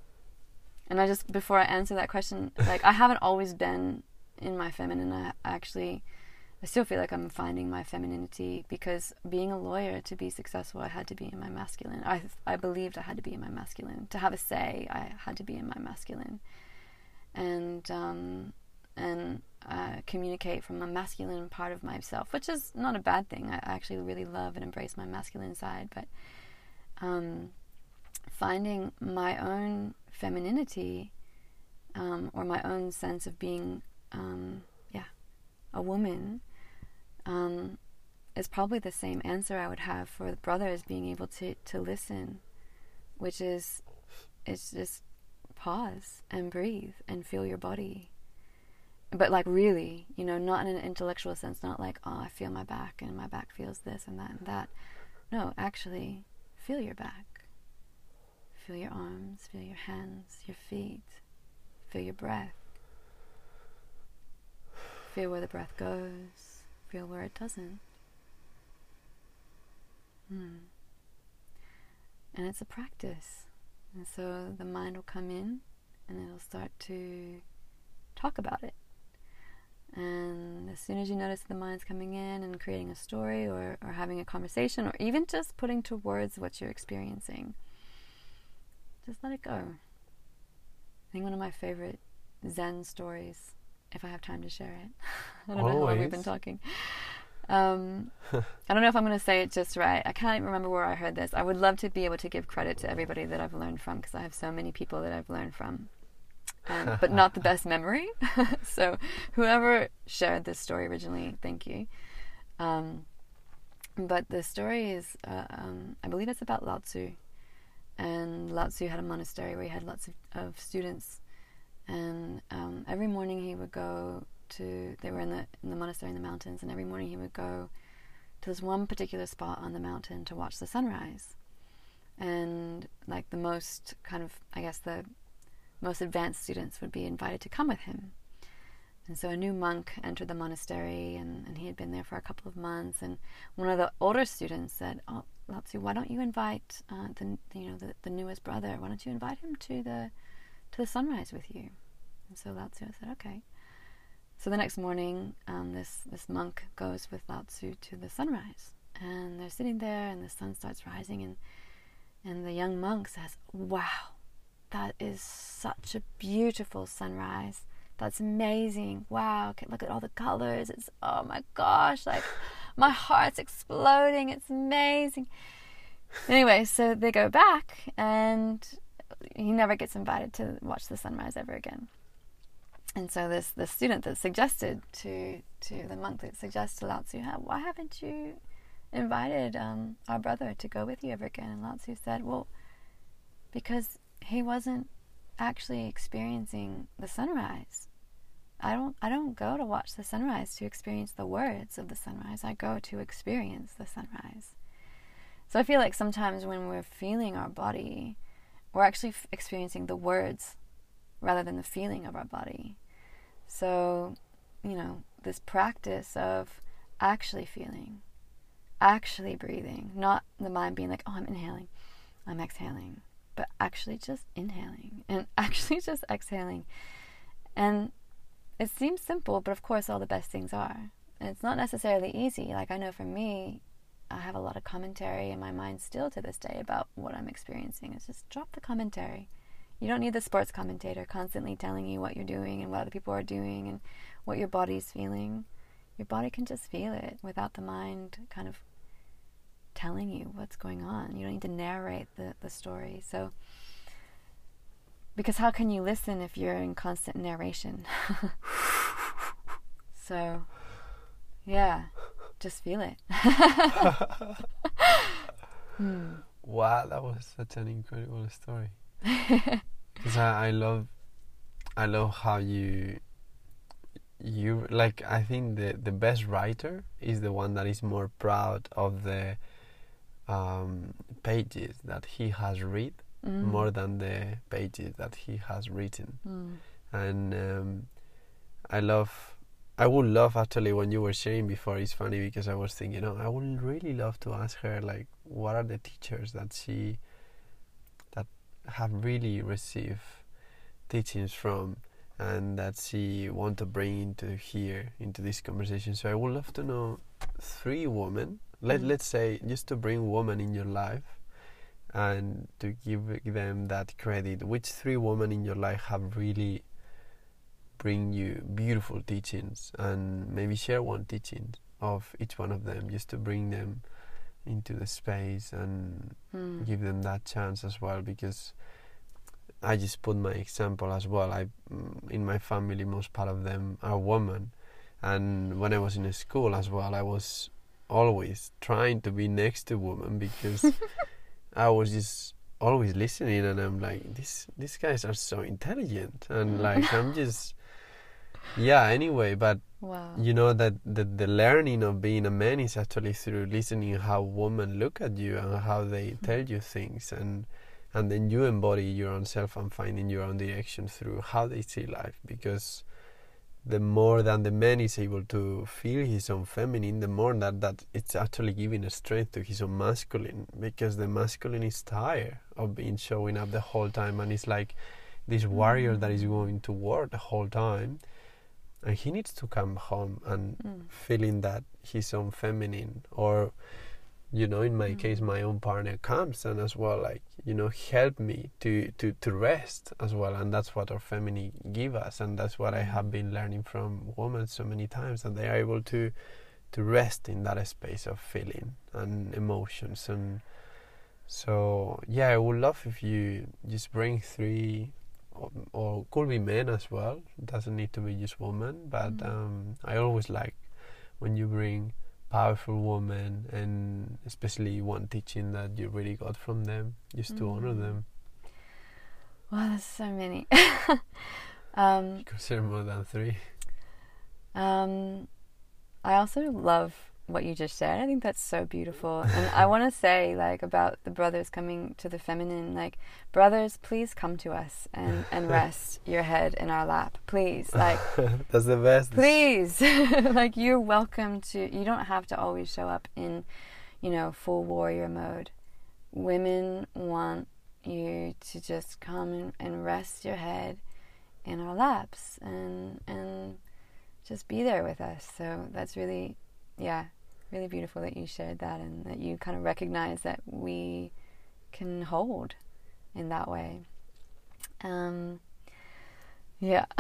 and I just before I answer that question, like I haven't always been in my feminine. I actually I still feel like I'm finding my femininity because being a lawyer to be successful, I had to be in my masculine. I I believed I had to be in my masculine to have a say. I had to be in my masculine, and um, and uh, communicate from a masculine part of myself, which is not a bad thing. I actually really love and embrace my masculine side, but um, finding my own femininity um, or my own sense of being um, a woman um, is probably the same answer I would have for the brothers being able to, to listen, which is it's just pause and breathe and feel your body. But like really, you know, not in an intellectual sense, not like, oh, I feel my back and my back feels this and that and that. No, actually, feel your back. Feel your arms, feel your hands, your feet, feel your breath. Feel where the breath goes, feel where it doesn't. Hmm. And it's a practice. And so the mind will come in and it'll start to talk about it. And as soon as you notice the mind's coming in and creating a story or, or having a conversation or even just putting to words what you're experiencing, just let it go. I think one of my favorite Zen stories if I have time to share it. I don't Always. know how long we've been talking. Um, I don't know if I'm going to say it just right. I can't even remember where I heard this. I would love to be able to give credit to everybody that I've learned from because I have so many people that I've learned from, um, but not the best memory. so, whoever shared this story originally, thank you. Um, but the story is, uh, um, I believe it's about Lao Tzu. And Lao Tzu had a monastery where he had lots of, of students and um, every morning he would go to they were in the in the monastery in the mountains and every morning he would go to this one particular spot on the mountain to watch the sunrise. And like the most kind of i guess the most advanced students would be invited to come with him. And so a new monk entered the monastery and, and he had been there for a couple of months and one of the older students said oh Lao Tzu, why don't you invite uh, the you know the, the newest brother? Why don't you invite him to the to the sunrise with you. And so Lao Tzu said, okay. So the next morning, um, this, this monk goes with Lao Tzu to the sunrise. And they're sitting there, and the sun starts rising, and, and the young monk says, Wow, that is such a beautiful sunrise. That's amazing. Wow, look at all the colors. It's, oh my gosh, like my heart's exploding. It's amazing. Anyway, so they go back, and he never gets invited to watch the sunrise ever again. and so this the student that suggested to to the monk that suggested Lao Tzu, why haven't you invited um, our brother to go with you ever again? And Lao Tzu said, well, because he wasn't actually experiencing the sunrise. I don't I don't go to watch the sunrise to experience the words of the sunrise. I go to experience the sunrise. So I feel like sometimes when we're feeling our body, we're actually f- experiencing the words rather than the feeling of our body. So, you know, this practice of actually feeling, actually breathing, not the mind being like, oh, I'm inhaling, I'm exhaling, but actually just inhaling and actually just exhaling. And it seems simple, but of course, all the best things are. And it's not necessarily easy. Like, I know for me, I have a lot of commentary in my mind still to this day about what I'm experiencing. It's just drop the commentary. You don't need the sports commentator constantly telling you what you're doing and what other people are doing and what your body's feeling. Your body can just feel it without the mind kind of telling you what's going on. You don't need to narrate the, the story. So, because how can you listen if you're in constant narration? so, yeah, just feel it. hmm. Wow, that was such an incredible story. Because I, I love, I love how you, you like. I think the the best writer is the one that is more proud of the um, pages that he has read mm. more than the pages that he has written. Mm. And um, I love, I would love actually when you were sharing before. It's funny because I was thinking, oh, I would really love to ask her like, what are the teachers that she that have really received teachings from and that she want to bring into here into this conversation. So I would love to know three women let mm. let's say just to bring women in your life and to give them that credit which three women in your life have really bring you beautiful teachings and maybe share one teaching of each one of them just to bring them into the space and mm. give them that chance as well because I just put my example as well. I mm, in my family most part of them are women. And when I was in school as well I was always trying to be next to women because I was just always listening and I'm like these these guys are so intelligent. And like I'm just yeah anyway but wow. you know that the, the learning of being a man is actually through listening how women look at you and how they mm-hmm. tell you things and and then you embody your own self and finding your own direction through how they see life because the more that the man is able to feel his own feminine, the more that, that it's actually giving a strength to his own masculine because the masculine is tired of being showing up the whole time and it's like this warrior that is mm. going to war the whole time and he needs to come home and mm. feeling that his own feminine or you know in my mm. case my own partner comes and as well like you know help me to to to rest as well and that's what our feminine give us and that's what i have mm. been learning from women so many times that they are able to to rest in that space of feeling and emotions and so yeah i would love if you just bring three or, or could be men as well it doesn't need to be just women but mm. um, i always like when you bring powerful women and especially one teaching that you really got from them just mm. to honor mm. them wow there's so many um, consider more than three um, i also love what you just said. I think that's so beautiful. And I want to say, like, about the brothers coming to the feminine, like, brothers, please come to us and, and rest your head in our lap. Please. Like, that's the best. Please. like, you're welcome to, you don't have to always show up in, you know, full warrior mode. Women want you to just come and, and rest your head in our laps and, and just be there with us. So that's really, yeah, really beautiful that you shared that and that you kind of recognize that we can hold in that way. Um, yeah,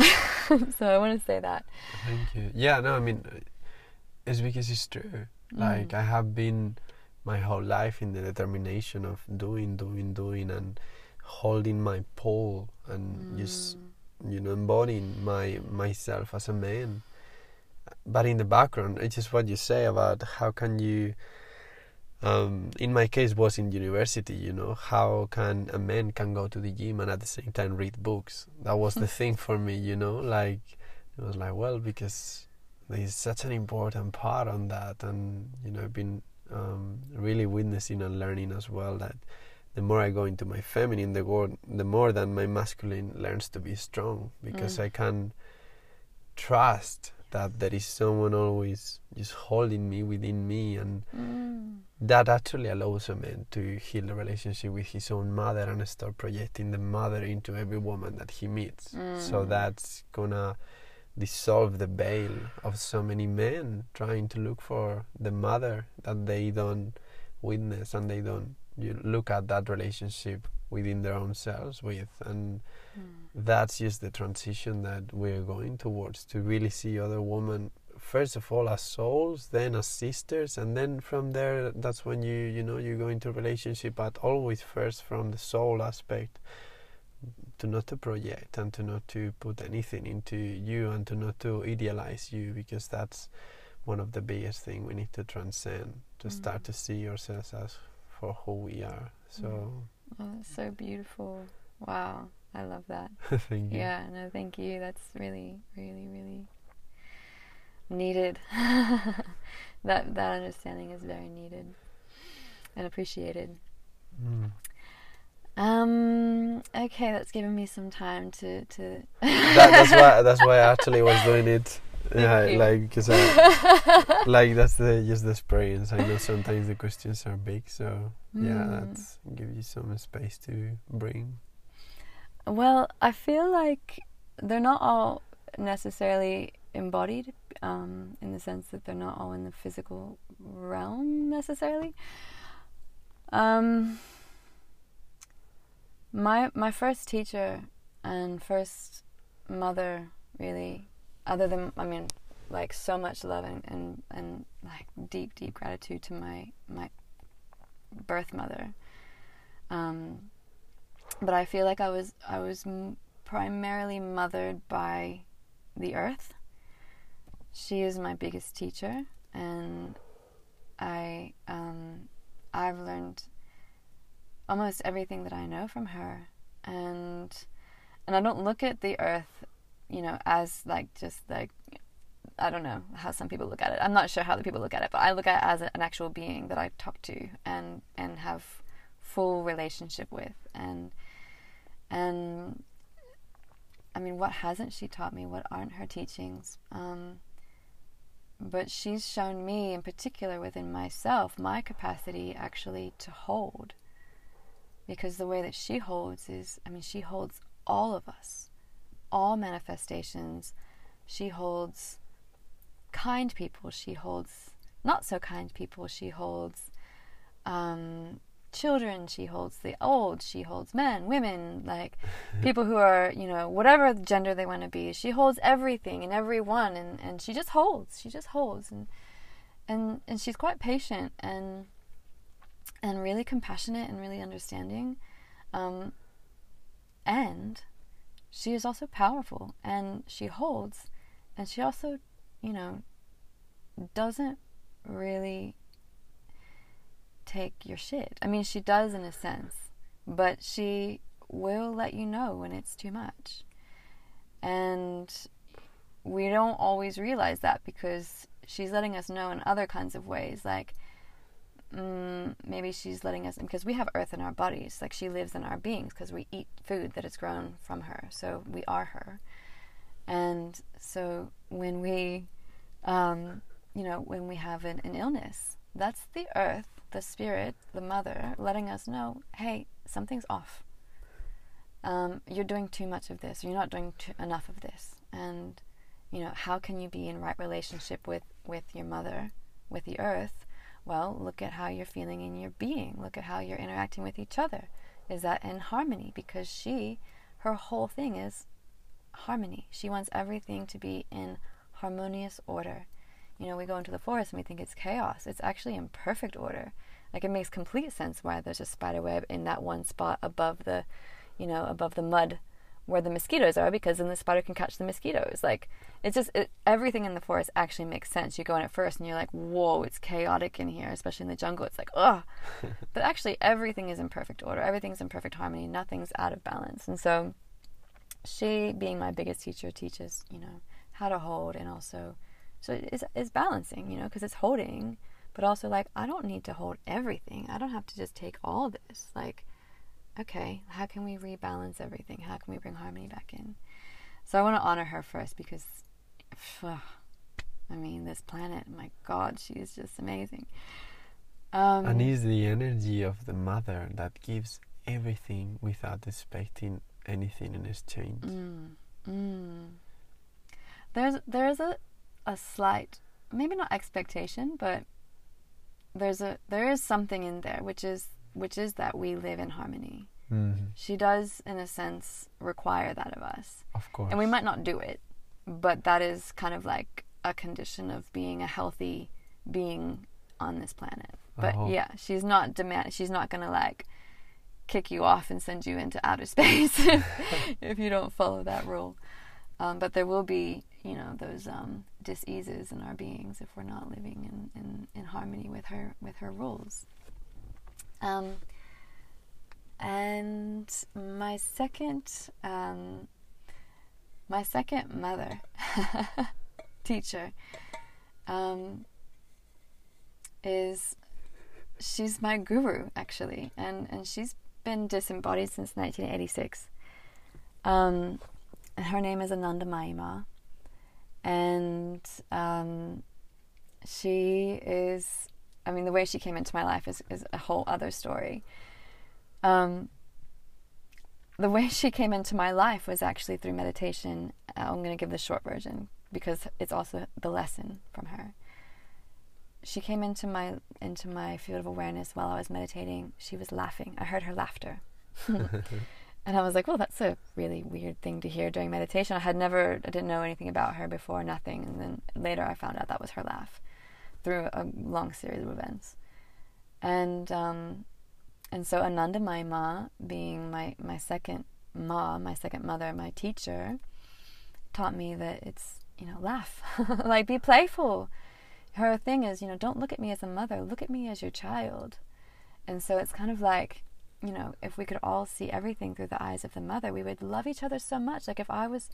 so I want to say that. Thank you. Yeah, no, I mean, it's because it's true. Mm. Like, I have been my whole life in the determination of doing, doing, doing, and holding my pole and mm. just you know embodying my myself as a man but in the background it's just what you say about how can you um, in my case was in university you know how can a man can go to the gym and at the same time read books that was the thing for me you know like it was like well because there's such an important part on that and you know i've been um, really witnessing and learning as well that the more I go into my feminine, the more the more that my masculine learns to be strong because Mm. I can trust that there is someone always just holding me within me and Mm. that actually allows a man to heal the relationship with his own mother and start projecting the mother into every woman that he meets. So Mm. that's gonna dissolve the veil of so many men trying to look for the mother that they don't witness and they don't you look at that relationship within their own selves with and. That's just the transition that we're going towards to really see other women first of all as souls then as sisters and then from there that's when you you know you go into relationship but always first from the soul aspect to not to project and to not to put anything into you and to not to idealize you because that's one of the biggest thing we need to transcend to start Mm. to see ourselves as for who we are so Oh, that's so beautiful. Wow, I love that. thank you Yeah, no, thank you. That's really, really, really needed. that that understanding is very needed and appreciated. Mm. Um. Okay, that's given me some time to to. that, that's why that's why I actually was doing it. Yeah, you. like because I, like that's the just the experience. I know sometimes the questions are big, so yeah, Mm. that's give you some space to bring. Well, I feel like they're not all necessarily embodied um, in the sense that they're not all in the physical realm necessarily. Um, my my first teacher and first mother, really, other than I mean, like so much love and, and, and like deep deep gratitude to my my birth mother. Um, but I feel like I was I was m- primarily mothered by the earth. She is my biggest teacher, and I um, I've learned almost everything that I know from her, and and I don't look at the earth, you know, as like just like I don't know how some people look at it. I'm not sure how the people look at it, but I look at it as an actual being that I talk to and and have full relationship with. And and I mean what hasn't she taught me? What aren't her teachings? Um, but she's shown me in particular within myself my capacity actually to hold. Because the way that she holds is I mean she holds all of us all manifestations. She holds kind people. She holds not so kind people. She holds um, children she holds the old she holds men women like people who are you know whatever gender they want to be she holds everything and everyone and, and she just holds she just holds and and and she's quite patient and and really compassionate and really understanding um, and she is also powerful and she holds and she also you know doesn't really take your shit. I mean, she does in a sense, but she will let you know when it's too much. And we don't always realize that because she's letting us know in other kinds of ways. Like, mm, maybe she's letting us, because we have earth in our bodies, like she lives in our beings because we eat food that is grown from her. So we are her. And so when we, um, you know, when we have an, an illness, that's the earth the spirit, the mother, letting us know, hey, something's off. Um, you're doing too much of this. You're not doing too, enough of this. And you know, how can you be in right relationship with with your mother, with the earth? Well, look at how you're feeling in your being. Look at how you're interacting with each other. Is that in harmony? Because she, her whole thing is harmony. She wants everything to be in harmonious order you know, we go into the forest and we think it's chaos. It's actually in perfect order. Like it makes complete sense why there's a spider web in that one spot above the, you know, above the mud where the mosquitoes are because then the spider can catch the mosquitoes. Like it's just it, everything in the forest actually makes sense. You go in at first and you're like, whoa, it's chaotic in here, especially in the jungle. It's like, ugh. but actually, everything is in perfect order. Everything's in perfect harmony. Nothing's out of balance. And so, she, being my biggest teacher, teaches you know how to hold and also so it's, it's balancing, you know, because it's holding, but also like I don't need to hold everything. I don't have to just take all this. Like, okay, how can we rebalance everything? How can we bring harmony back in? So I want to honor her first because, I mean, this planet, my God, she is just amazing. Um, and is the energy of the mother that gives everything without expecting anything in exchange. Mm, mm. There's there's a a slight maybe not expectation, but there's a there is something in there which is which is that we live in harmony. Mm-hmm. She does, in a sense, require that of us. Of course. And we might not do it, but that is kind of like a condition of being a healthy being on this planet. But oh. yeah, she's not demand. She's not gonna like kick you off and send you into outer space if you don't follow that rule. Um, but there will be, you know, those um, diseases in our beings if we're not living in, in, in harmony with her with her rules. Um, and my second um, my second mother teacher um, is she's my guru actually and and she's been disembodied since 1986 um, her name is Anandamayi Ma and um, she is I mean the way she came into my life is, is a whole other story um, the way she came into my life was actually through meditation. Uh, I'm going to give the short version because it's also the lesson from her. She came into my into my field of awareness while I was meditating. She was laughing. I heard her laughter. and I was like, "Well, that's a really weird thing to hear during meditation." I had never I didn't know anything about her before, nothing. And then later I found out that was her laugh through a long series of events. And um, and so Ananda Ma, being my, my second ma, my second mother, my teacher, taught me that it's, you know, laugh. like be playful. Her thing is, you know, don't look at me as a mother, look at me as your child. And so it's kind of like, you know, if we could all see everything through the eyes of the mother, we would love each other so much. Like if I was,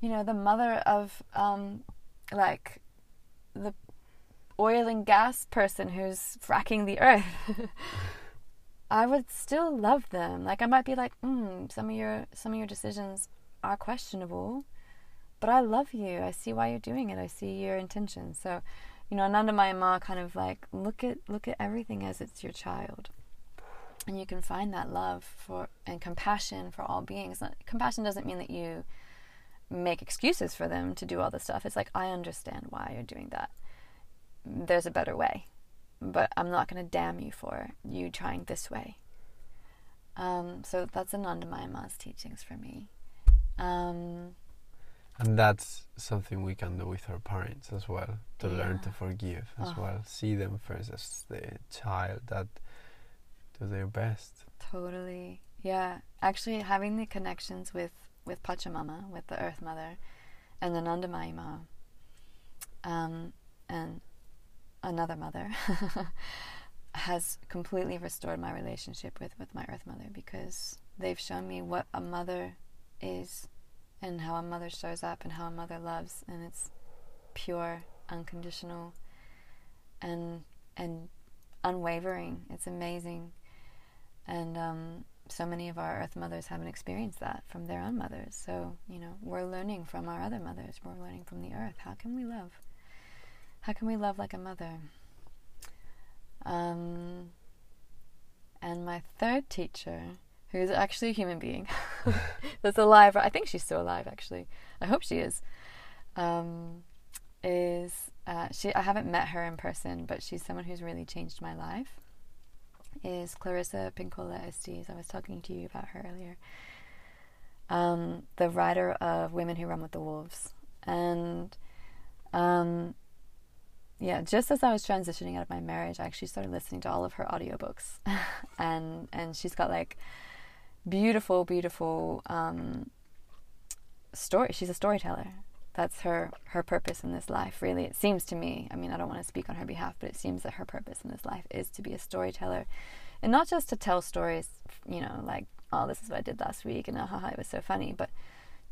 you know, the mother of um like the oil and gas person who's fracking the earth. I would still love them. Like I might be like, mm, some of your some of your decisions are questionable, but I love you. I see why you're doing it. I see your intention. So, you know, Anandamayi Ma kind of like look at look at everything as it's your child. And you can find that love for and compassion for all beings. Compassion doesn't mean that you make excuses for them to do all this stuff. It's like I understand why you're doing that. There's a better way but I'm not going to damn you for you trying this way. Um, so that's Anandamayi Ma's teachings for me. Um, and that's something we can do with our parents as well to yeah. learn to forgive as oh. well. See them first as the child that do their best. Totally. Yeah. Actually, having the connections with, with Pachamama, with the Earth Mother, and Anandamayi Ma, um, and another mother has completely restored my relationship with, with my earth mother because they've shown me what a mother is and how a mother shows up and how a mother loves and it's pure unconditional and and unwavering it's amazing and um, so many of our earth mothers haven't experienced that from their own mothers so you know we're learning from our other mothers we're learning from the earth how can we love how can we love like a mother? Um, and my third teacher, who is actually a human being, that's alive. I think she's still alive. Actually, I hope she is. Um, is uh, she? I haven't met her in person, but she's someone who's really changed my life. Is Clarissa Pinkola Estes? I was talking to you about her earlier. Um, the writer of Women Who Run with the Wolves, and um, yeah, just as I was transitioning out of my marriage, I actually started listening to all of her audiobooks. and and she's got like beautiful, beautiful um, story. She's a storyteller. That's her her purpose in this life. Really, it seems to me. I mean, I don't want to speak on her behalf, but it seems that her purpose in this life is to be a storyteller, and not just to tell stories. You know, like oh, this is what I did last week, and ah, ha, ha, it was so funny, but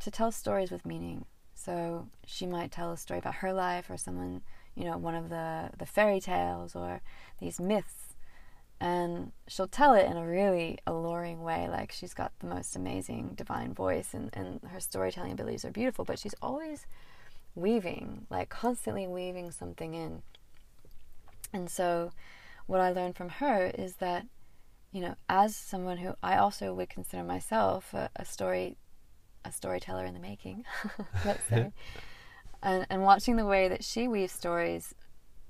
to tell stories with meaning. So she might tell a story about her life, or someone, you know, one of the the fairy tales or these myths and she'll tell it in a really alluring way like she's got the most amazing divine voice and, and her storytelling abilities are beautiful but she's always weaving like constantly weaving something in. And so what i learned from her is that you know as someone who i also would consider myself a, a story a storyteller in the making let's say. And, and watching the way that she weaves stories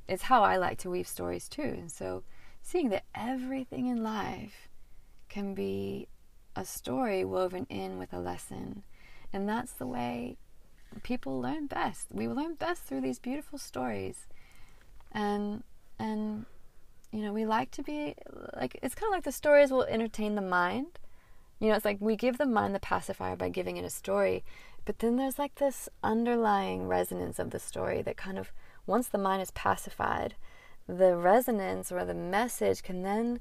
is how i like to weave stories too. And so seeing that everything in life can be a story woven in with a lesson. And that's the way people learn best. We learn best through these beautiful stories. And and you know, we like to be like it's kind of like the stories will entertain the mind. You know, it's like we give the mind the pacifier by giving it a story, but then there's like this underlying resonance of the story that kind of once the mind is pacified, the resonance or the message can then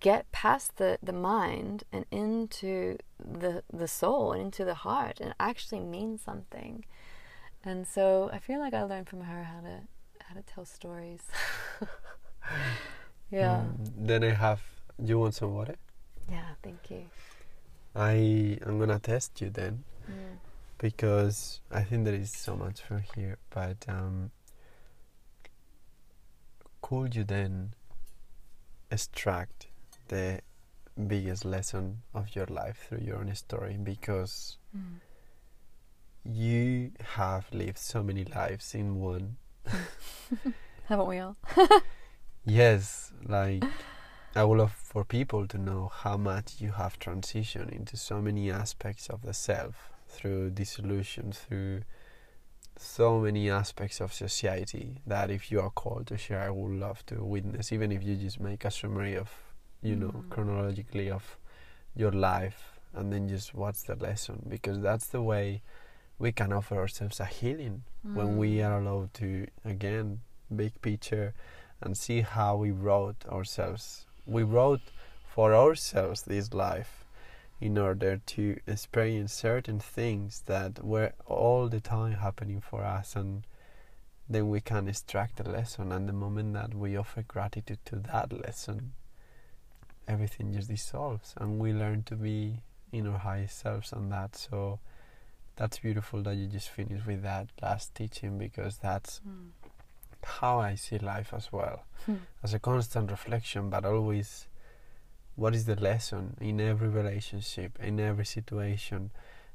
get past the, the mind and into the the soul and into the heart and actually mean something. And so I feel like I learned from her how to how to tell stories. yeah. Mm, then I have do you want some water? Yeah, thank you. I I'm gonna test you then Mm. because I think there is so much from here, but um, could you then extract the biggest lesson of your life through your own story because Mm. you have lived so many lives in one Haven't we all? yes like i would love for people to know how much you have transitioned into so many aspects of the self through dissolution through so many aspects of society that if you are called to share i would love to witness even if you just make a summary of you know Mm. chronologically of your life and then just what's the lesson because that's the way we can offer ourselves a healing when we Mm. are allowed to again big picture and see how we wrote ourselves we wrote for ourselves this life in order to experience certain things that were all the time happening for us and then we can extract a lesson and the moment that we offer gratitude to that lesson everything just dissolves and we learn to be in our highest selves on that so that's beautiful that you just finished with that last teaching because that's Mm. how I see life as well Hmm. as a constant reflection but always what is the lesson in every relationship in every situation?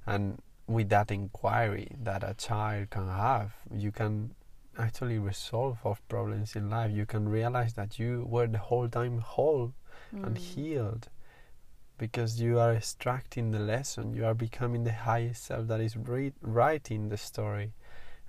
And with that inquiry that a child can have you can actually resolve of problems in life. You can realize that you were the whole time whole and Mm. healed because you are extracting the lesson. You are becoming the highest self that is re- writing the story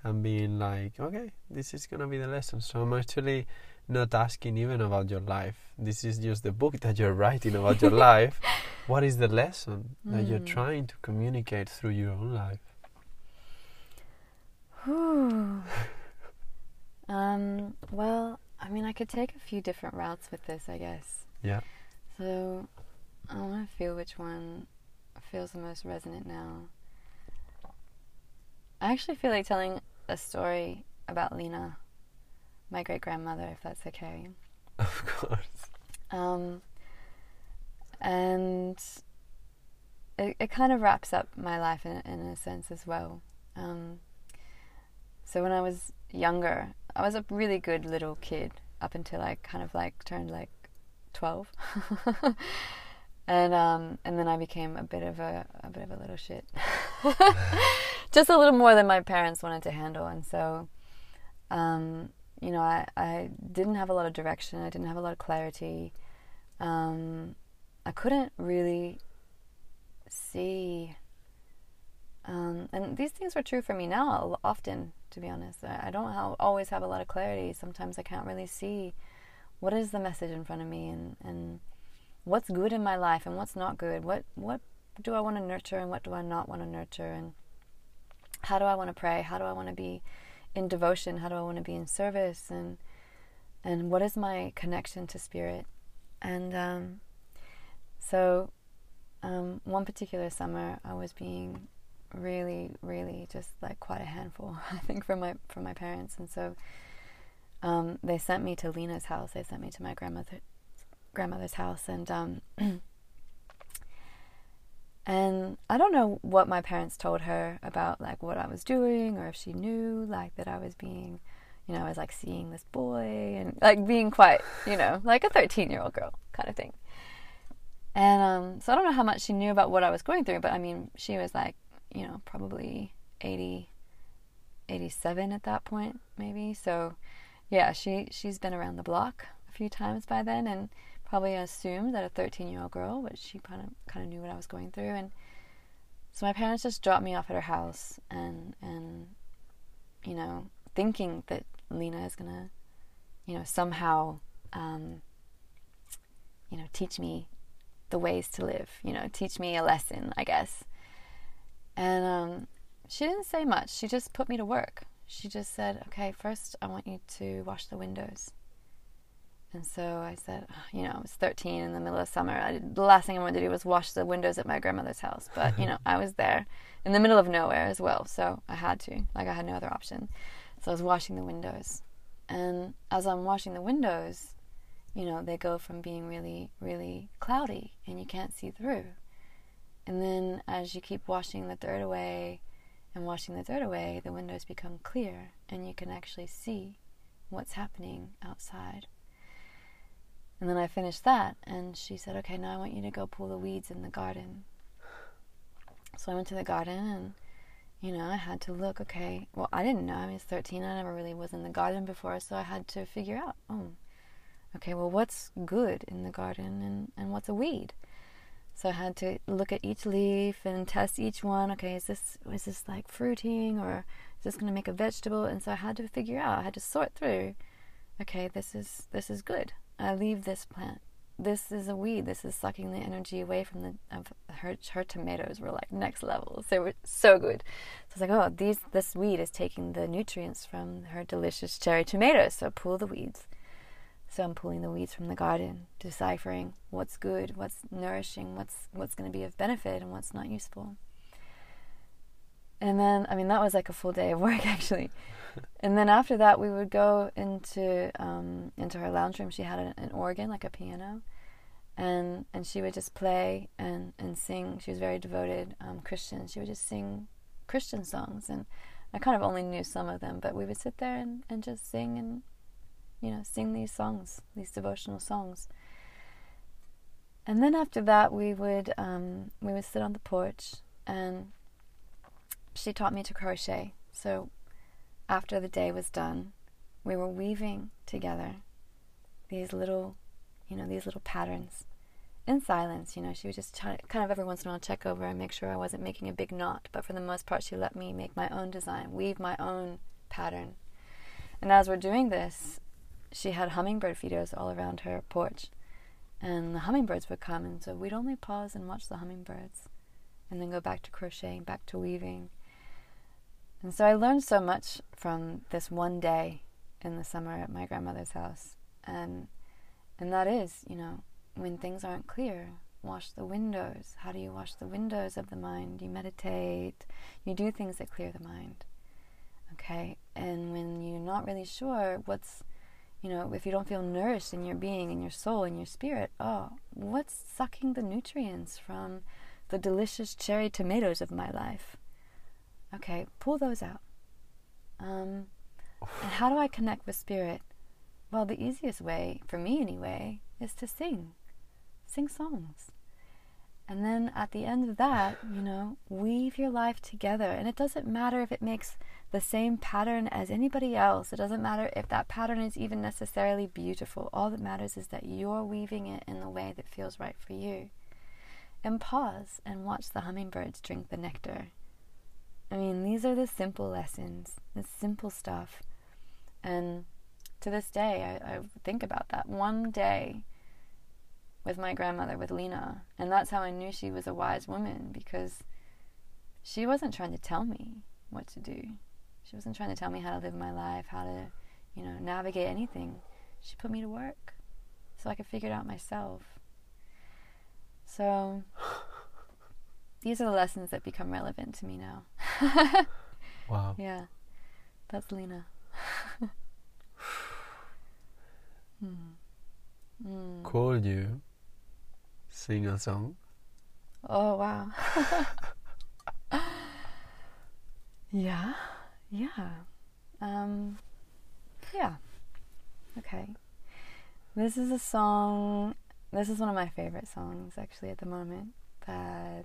and being like okay this is gonna be the lesson so i'm actually not asking even about your life this is just the book that you're writing about your life what is the lesson that you're Mm. trying to communicate through your own life um, well, I mean, I could take a few different routes with this, I guess. Yeah. So, I want to feel which one feels the most resonant now. I actually feel like telling a story about Lena, my great grandmother, if that's okay. of course Um, and it, it kind of wraps up my life in, in a sense as well. Um, so when I was younger, I was a really good little kid up until I kind of like turned like 12. and um, and then I became a bit of a, a bit of a little shit. Just a little more than my parents wanted to handle. And so, um, you know, I, I didn't have a lot of direction. I didn't have a lot of clarity. Um, I couldn't really see. Um, and these things were true for me now often, to be honest. I, I don't ha- always have a lot of clarity. Sometimes I can't really see what is the message in front of me and, and what's good in my life and what's not good. What what do I want to nurture and what do I not want to nurture? And how do I want to pray? How do I want to be in devotion? How do I want to be in service? And and what is my connection to spirit? And um, so, um, one particular summer, I was being really, really just like quite a handful. I think from my from my parents, and so um, they sent me to Lena's house. They sent me to my grandmother grandmother's house, and um, and I don't know what my parents told her about like what I was doing, or if she knew like that I was being, you know, I was like seeing this boy and like being quite, you know, like a thirteen year old girl kind of thing. And um, so I don't know how much she knew about what I was going through, but I mean, she was like, you know, probably 80, 87 at that point, maybe. So, yeah, she she's been around the block a few times by then, and probably assumed that a 13 year old girl, but she kind of kind of knew what I was going through, and so my parents just dropped me off at her house, and and you know, thinking that Lena is gonna, you know, somehow, um, you know, teach me the ways to live, you know, teach me a lesson, I guess. And um, she didn't say much. She just put me to work. She just said, "Okay, first I want you to wash the windows." And so I said, you know, I was 13 in the middle of summer. I the last thing I wanted to do was wash the windows at my grandmother's house. But, you know, I was there in the middle of nowhere as well. So I had to. Like, I had no other option. So I was washing the windows. And as I'm washing the windows, you know, they go from being really, really cloudy and you can't see through. And then as you keep washing the dirt away and washing the dirt away, the windows become clear and you can actually see what's happening outside. And then I finished that, and she said, Okay, now I want you to go pull the weeds in the garden. So I went to the garden, and, you know, I had to look, okay, well, I didn't know. I was 13, I never really was in the garden before, so I had to figure out, oh, okay, well, what's good in the garden and, and what's a weed? So I had to look at each leaf and test each one. Okay, is this is this like fruiting or is this going to make a vegetable? And so I had to figure out. I had to sort through. Okay, this is this is good. I leave this plant. This is a weed. This is sucking the energy away from the of her. Her tomatoes were like next level. They were so good. So I was like, oh, these this weed is taking the nutrients from her delicious cherry tomatoes. So pull the weeds. So I'm pulling the weeds from the garden, deciphering what's good, what's nourishing, what's what's going to be of benefit, and what's not useful. And then, I mean, that was like a full day of work actually. And then after that, we would go into um, into her lounge room. She had an, an, organ, like a piano, and and she would just play and and sing. She was very devoted um, Christian. She would just sing Christian songs, and I kind of only knew some of them, but we would sit there and, and just sing and you know sing these songs, these devotional songs. And then after that, we would um, we would sit on the porch, and she taught me to crochet. So after the day was done, we were weaving together these little, you know, these little patterns in silence. You know, she would just try, kind of every once in a while check over and make sure I wasn't making a big knot. But for the most part, she let me make my own design, weave my own pattern. And as we're doing this, she had hummingbird feeders all around her porch. And the hummingbirds would come, and so we'd only pause and watch the hummingbirds, and then go back to crocheting, back to weaving. And so I learned so much from this one day in the summer at my grandmother's house. And and that is, you know, when things aren't clear, wash the windows. How do you wash the windows of the mind? You meditate. You do things that clear the mind. Okay? And when you're not really sure what's you know, if you don't feel nourished in your being, in your soul, in your spirit, oh, what's sucking the nutrients from the delicious cherry tomatoes of my life? Okay, pull those out. Um, and how do I connect with spirit? Well, the easiest way, for me anyway, is to sing. Sing songs. And then at the end of that, you know, weave your life together. And it doesn't matter if it makes the same pattern as anybody else. It doesn't matter if that pattern is even necessarily beautiful. All that matters is that you're weaving it in the way that feels right for you. And pause and watch the hummingbirds drink the nectar I mean, these are the simple lessons, the simple stuff. And to this day, I, I think about that one day with my grandmother, with Lena. And that's how I knew she was a wise woman because she wasn't trying to tell me. what to do. She wasn't trying to tell me how to live my life, how to, you know, navigate anything. She put me to work so I could figure it out myself. So these are the lessons that become relevant to me now. Wow. yeah, that's Lena. Hmm. Mm. Could you sing a song? Oh wow. yeah, yeah, um, yeah. Okay. This is a song. This is one of my favorite songs actually at the moment. That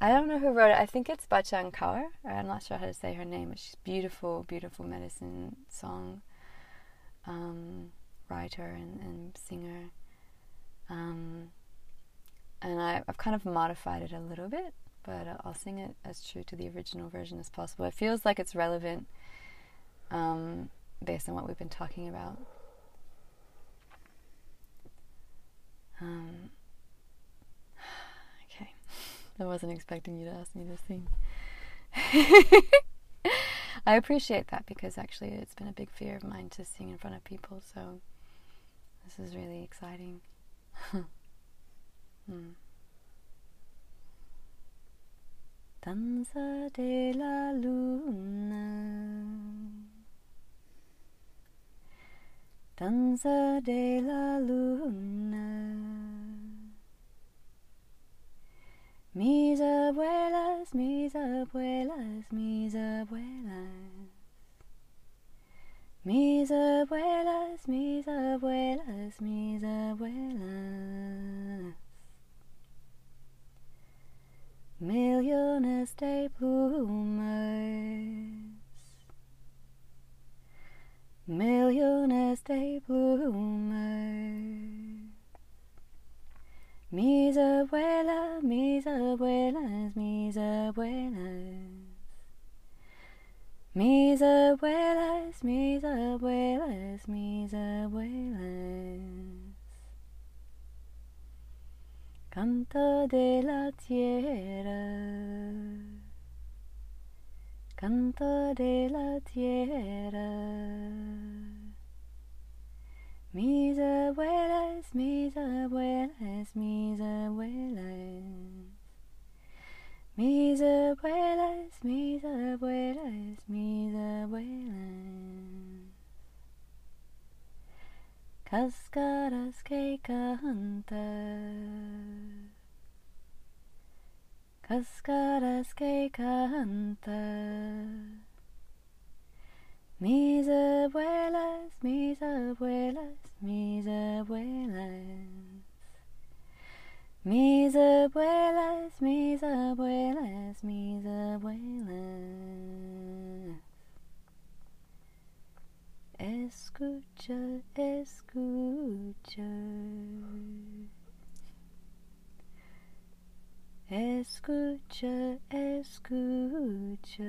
I don't know who wrote it. I think it's Bachchan Kaur. I'm not sure how to say her name. But she's beautiful, beautiful medicine song. Um, writer and, and singer. Um, and I, I've kind of modified it a little bit, but I'll sing it as true to the original version as possible. It feels like it's relevant um, based on what we've been talking about. Um, I wasn't expecting you to ask me to sing. I appreciate that because actually it's been a big fear of mine to sing in front of people, so this is really exciting. hmm. Danza de la luna. Danza de la luna. Mis abuelas, mis abuelas, mis abuelas. Mis abuelas, mis abuelas, mis abuelas. Millones de plumas. Millones de plumas. Mis abuelas, mis abuelas, mis abuelas. Mis abuelas, mis abuelas, mis abuelas. Canto de la tierra. Canto de la tierra. Mis abuelas, mis abuelas, mis abuelas. Mis abuelas, mis abuelas, mis abuelas. Cascadas que cantan. Cascadas que cantan. Mis abuelas, mis abuelas, mis abuelas. Mis abuelas, mis abuelas, mis abuelas. Escucha, escucha. Escucha, escucha.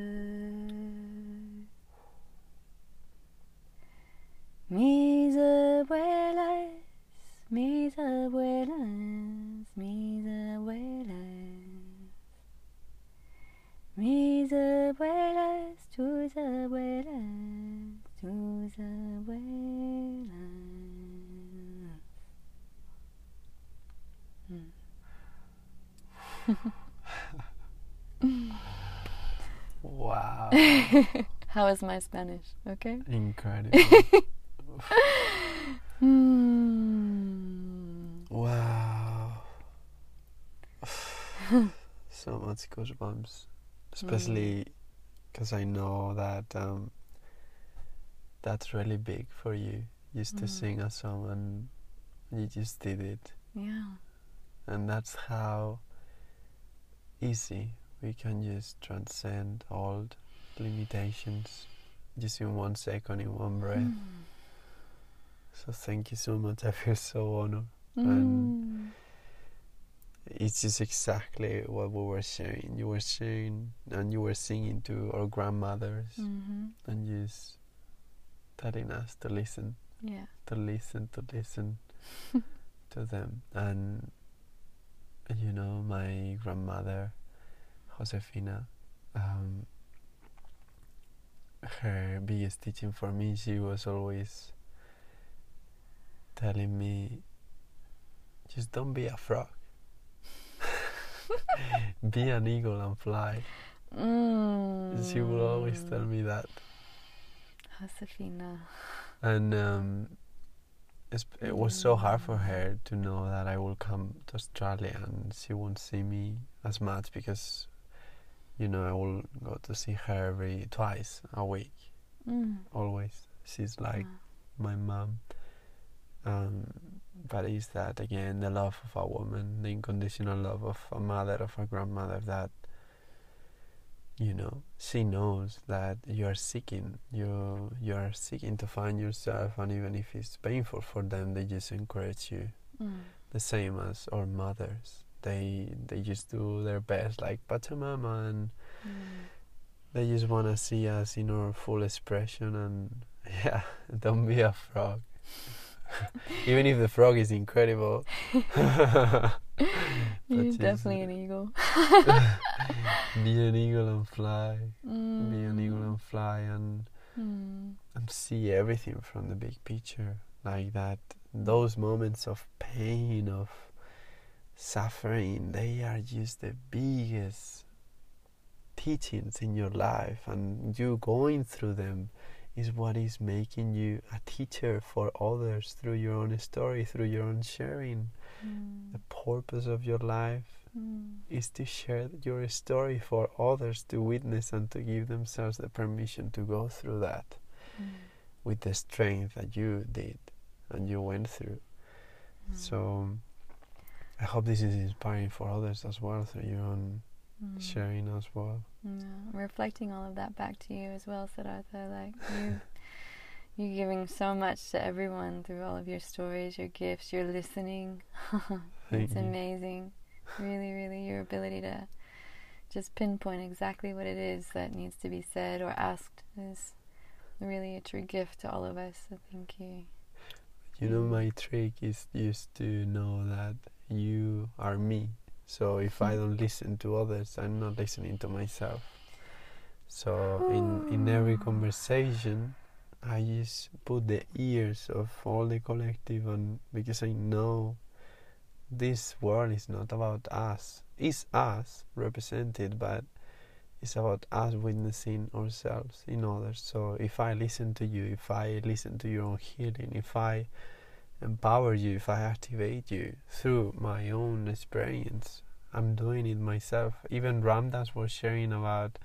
Mis abuelas, mis abuelas, mis abuelas. Mis abuelas, tus abuelas, tus abuelas. Wow. How is my Spanish? Okay. Incredible. Hmm. wow. so much goosebumps. Especially because I know that um, that's really big for you. Just to Mm. sing a song and you just did it. Yeah. And that's how easy we can just transcend all limitations just in one second, in one breath. So thank you so much. I feel so honored. Mm. And it's just exactly what we were sharing. You were sharing and you were singing to our grandmothers Mhm. and just telling us to listen, Yeah. to listen, to listen to them. And you know, my grandmother, Josefina, um, her biggest teaching for me. She was always telling me, just don't be a frog. be an eagle and fly. Mm. She would always tell me that. Josefina. And um, it's, it was so hard for her to know that I will come to Australia and she won't see me as much because, you know, I will go to see her every twice a week, Mm. always. She's like Ah. my mom. Um, but it's that again the love of a woman, the unconditional love of a mother, of a grandmother that you know she knows that you are seeking you you are seeking to find yourself and even if it's painful for them they just encourage you Mm. the same as our mothers they they just do their best like pachamama and Mm. they just want to see us in our full expression and yeah don't be a frog even if the frog is incredible You're definitely an eagle. be an eagle and fly Mm. be an eagle and fly and Mm. and see everything from the big picture like that those moments of pain of suffering they are just the biggest teachings in your life and you going through them is what is making you a teacher for others through your own story through your own sharing Mm. the purpose of your life Mm. is to share your story for others to witness and to give themselves the permission to go through that Mm. with the strength that you did and you went through. Mm. So I hope this is inspiring for others as well through your own Mm. sharing as well. Yeah, I'm reflecting all of that back to you as well, Siddhartha. Like you, you're giving so much to everyone through all of your stories, your gifts, your listening. It's you. amazing. Really, really, your ability to just pinpoint exactly what it is that needs to be said or asked is really a true gift to all of us. So thank you. You know, Mm. my trick is just to know that you are me. So if I don't listen to others, I'm not listening to myself. So in in every ah. conversation, I just put the ears of all the collective, and because I know this world is not about us. It's us represented, but it's about us witnessing ourselves in others. So if I listen to you, if I listen to your own healing, if I empower you, if I activate you through my own experience, I'm doing it myself. Even Ram Dass was sharing about,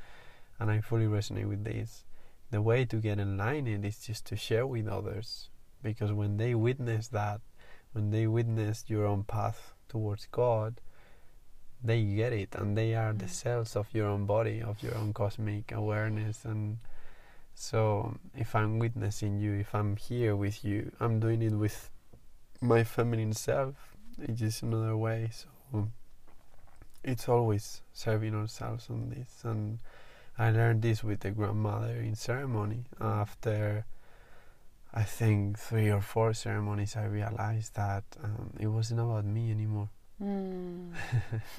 and I fully resonate with this. The way to get enlightened is just to share with others, because when they witness that, when they witness your own path towards God, they get it, and they are the Mm. cells of your own body, of your own cosmic awareness, and so if I'm witnessing you, if I'm here with you, I'm doing it with my feminine self. It's just another way. So it's always serving ourselves on this. And I learned this with the grandmother in ceremony. After I think three or four ceremonies, I realized that um, it wasn't about me anymore. Mm.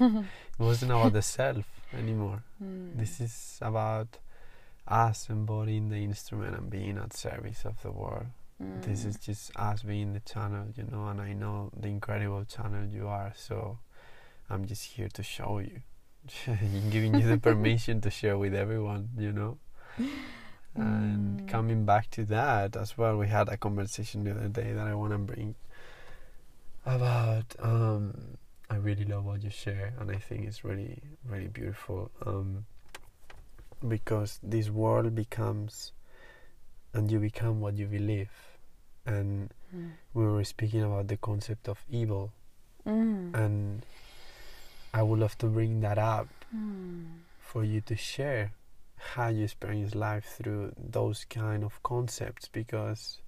It wasn't about the self anymore. Mm. This is about us embodying the instrument and being at service of the world. This Mm. is just us being the channel, you know, and I know the incredible channel you are, so I'm just here to show you. giving you the permission to share with everyone, you know. And Mm. coming back to that as well, we had a conversation the other day that I want to bring about. Um, I really love what you share, and I think it's really, really beautiful. Um, because this world becomes, and you become what you believe. And Mm. we were speaking about the concept of evil, Mm. and I would love to bring that up Mm. for you to share how you experience life through those kind of concepts because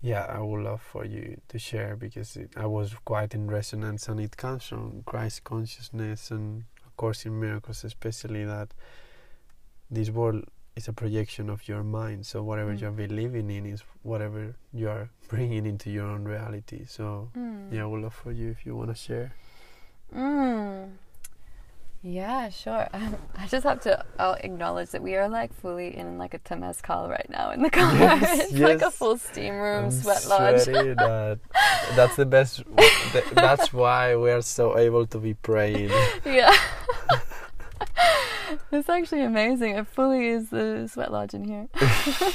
yeah i would love for you to share because it, i was quite in resonance and it comes from christ consciousness and of course in miracles especially that this world is a projection of your mind so whatever Mm. you're believing in is whatever you are bringing into your own reality so Mm. yeah would love for you if you want to share Mm. Yeah, sure. I just have to I'll acknowledge that we are like fully in like a temazcal right now in the car. Yes, it's like a full steam room, I'm sweat lodge. that that's the best. th- that's why we are so able to be praying. yeah. it's actually amazing. It fully is the sweat lodge in here.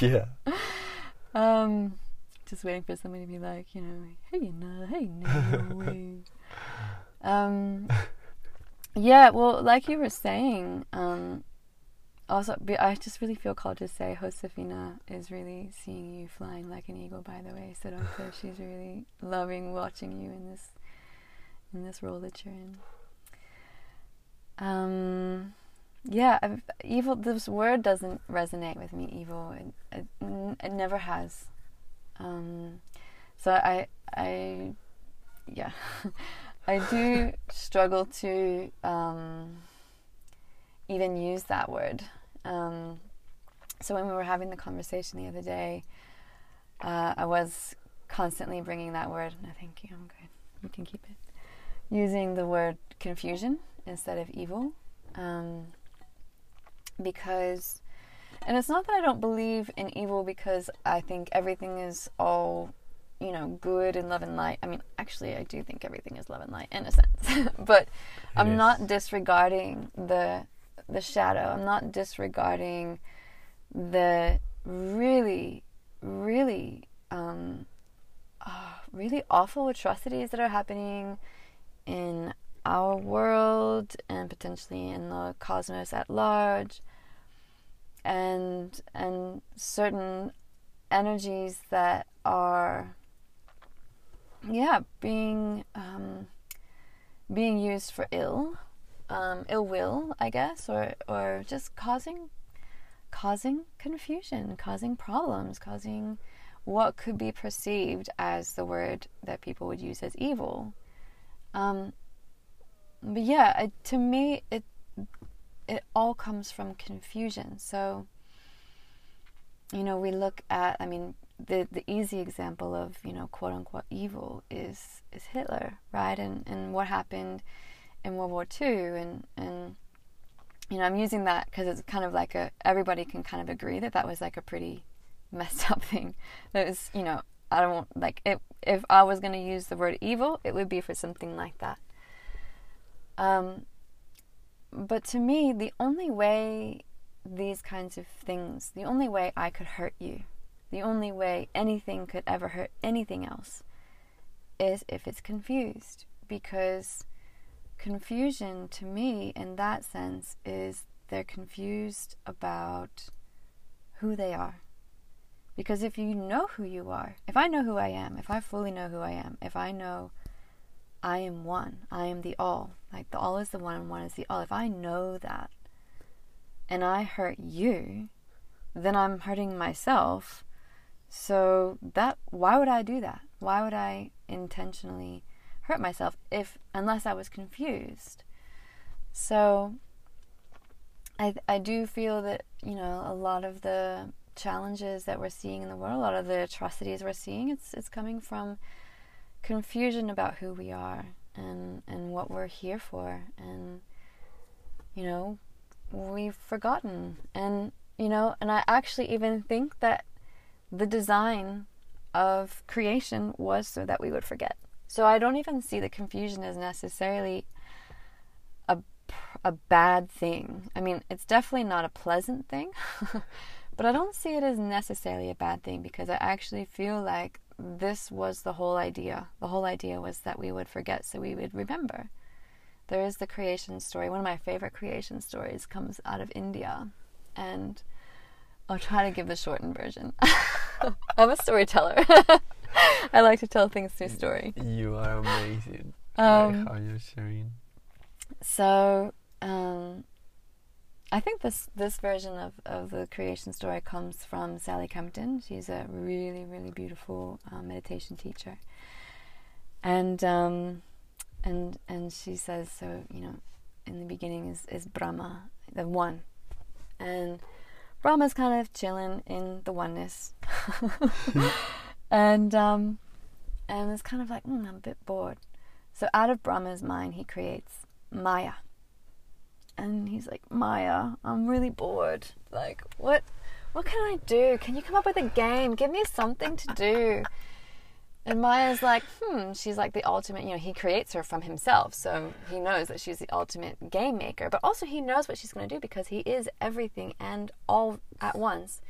yeah. Um, just waiting for somebody to be like, you know, hey, no, hey, no. um, yeah. Well, like you were saying, um, also, I just really feel called to say Josefina is really seeing you flying like an eagle. By the way, so she's really loving watching you in this in this role that you're in. Um, yeah, I've, evil. This word doesn't resonate with me. Evil. It, it, it never has. Um, so I, I, yeah, I do struggle to um, even use that word. Um, so when we were having the conversation the other day, uh, I was constantly bringing that word. No, thank you. I'm good. You can keep it. Using the word confusion instead of evil. Um, because and it's not that I don't believe in evil because I think everything is all you know good and love and light. I mean, actually, I do think everything is love and light in a sense, but I'm is. not disregarding the the shadow. I'm not disregarding the really, really, um, ah, really awful atrocities that are happening in our world and potentially in the cosmos at large and and certain energies that are yeah being um, being used for ill um, ill will I guess or or just causing causing confusion causing problems causing what could be perceived as the word that people would use as evil. Um, but yeah it, to me it it all comes from confusion. So, you know, we look at, I mean, the the easy example of you know quote unquote evil is is Hitler, right? And and what happened in World War II, and and you know I'm using that because it's kind of like a everybody can kind of agree that that was like a pretty messed up thing. That was you know I don't like if if I was going to use the word evil, it would be for something like that. Um, but to me, the only way these kinds of things, the only way I could hurt you, the only way anything could ever hurt anything else is if it's confused. Because confusion to me, in that sense, is they're confused about who they are. Because if you know who you are, if I know who I am, if I fully know who I am, if I know I am one. I am the all. Like the all is the one and one is the all. If I know that and I hurt you, then I'm hurting myself. So that why would I do that? Why would I intentionally hurt myself if unless I was confused? So I I do feel that, you know, a lot of the challenges that we're seeing in the world, a lot of the atrocities we're seeing, it's it's coming from confusion about who we are and and what we're here for. And you know we've forgotten. And you know and I actually even think that the design of creation was so that we would forget. So I don't even see the confusion as necessarily a a bad thing. I mean it's definitely not a pleasant thing but I don't see it as necessarily a bad thing because I actually feel like this was the whole idea. The whole idea was that we would forget so we would remember. There is the creation story. One of my favorite creation stories comes out of India. And I'll try to give the shortened version. I'm a storyteller. I like to tell things through story. You are amazing. Um, how you're sharing. So, um, I think this this version of, of the creation story comes from Sally Kempton. She's a really really beautiful uh, meditation teacher, and um, and and she says so. You know, in the beginning is is Brahma, the one, and Brahma's kind of chilling in the oneness, and um, and it's kind of like mm, I'm a bit bored. So out of Brahma's mind, he creates Maya and he's like, Maya, I'm really bored. Like, what what can I do? Can you come up with a game? Give me something to do. And Maya's like, hmm, she's like the ultimate, you know, he creates her from himself. So he knows that she's the ultimate game maker. But also, he knows what she's going to do because he is everything and all at once.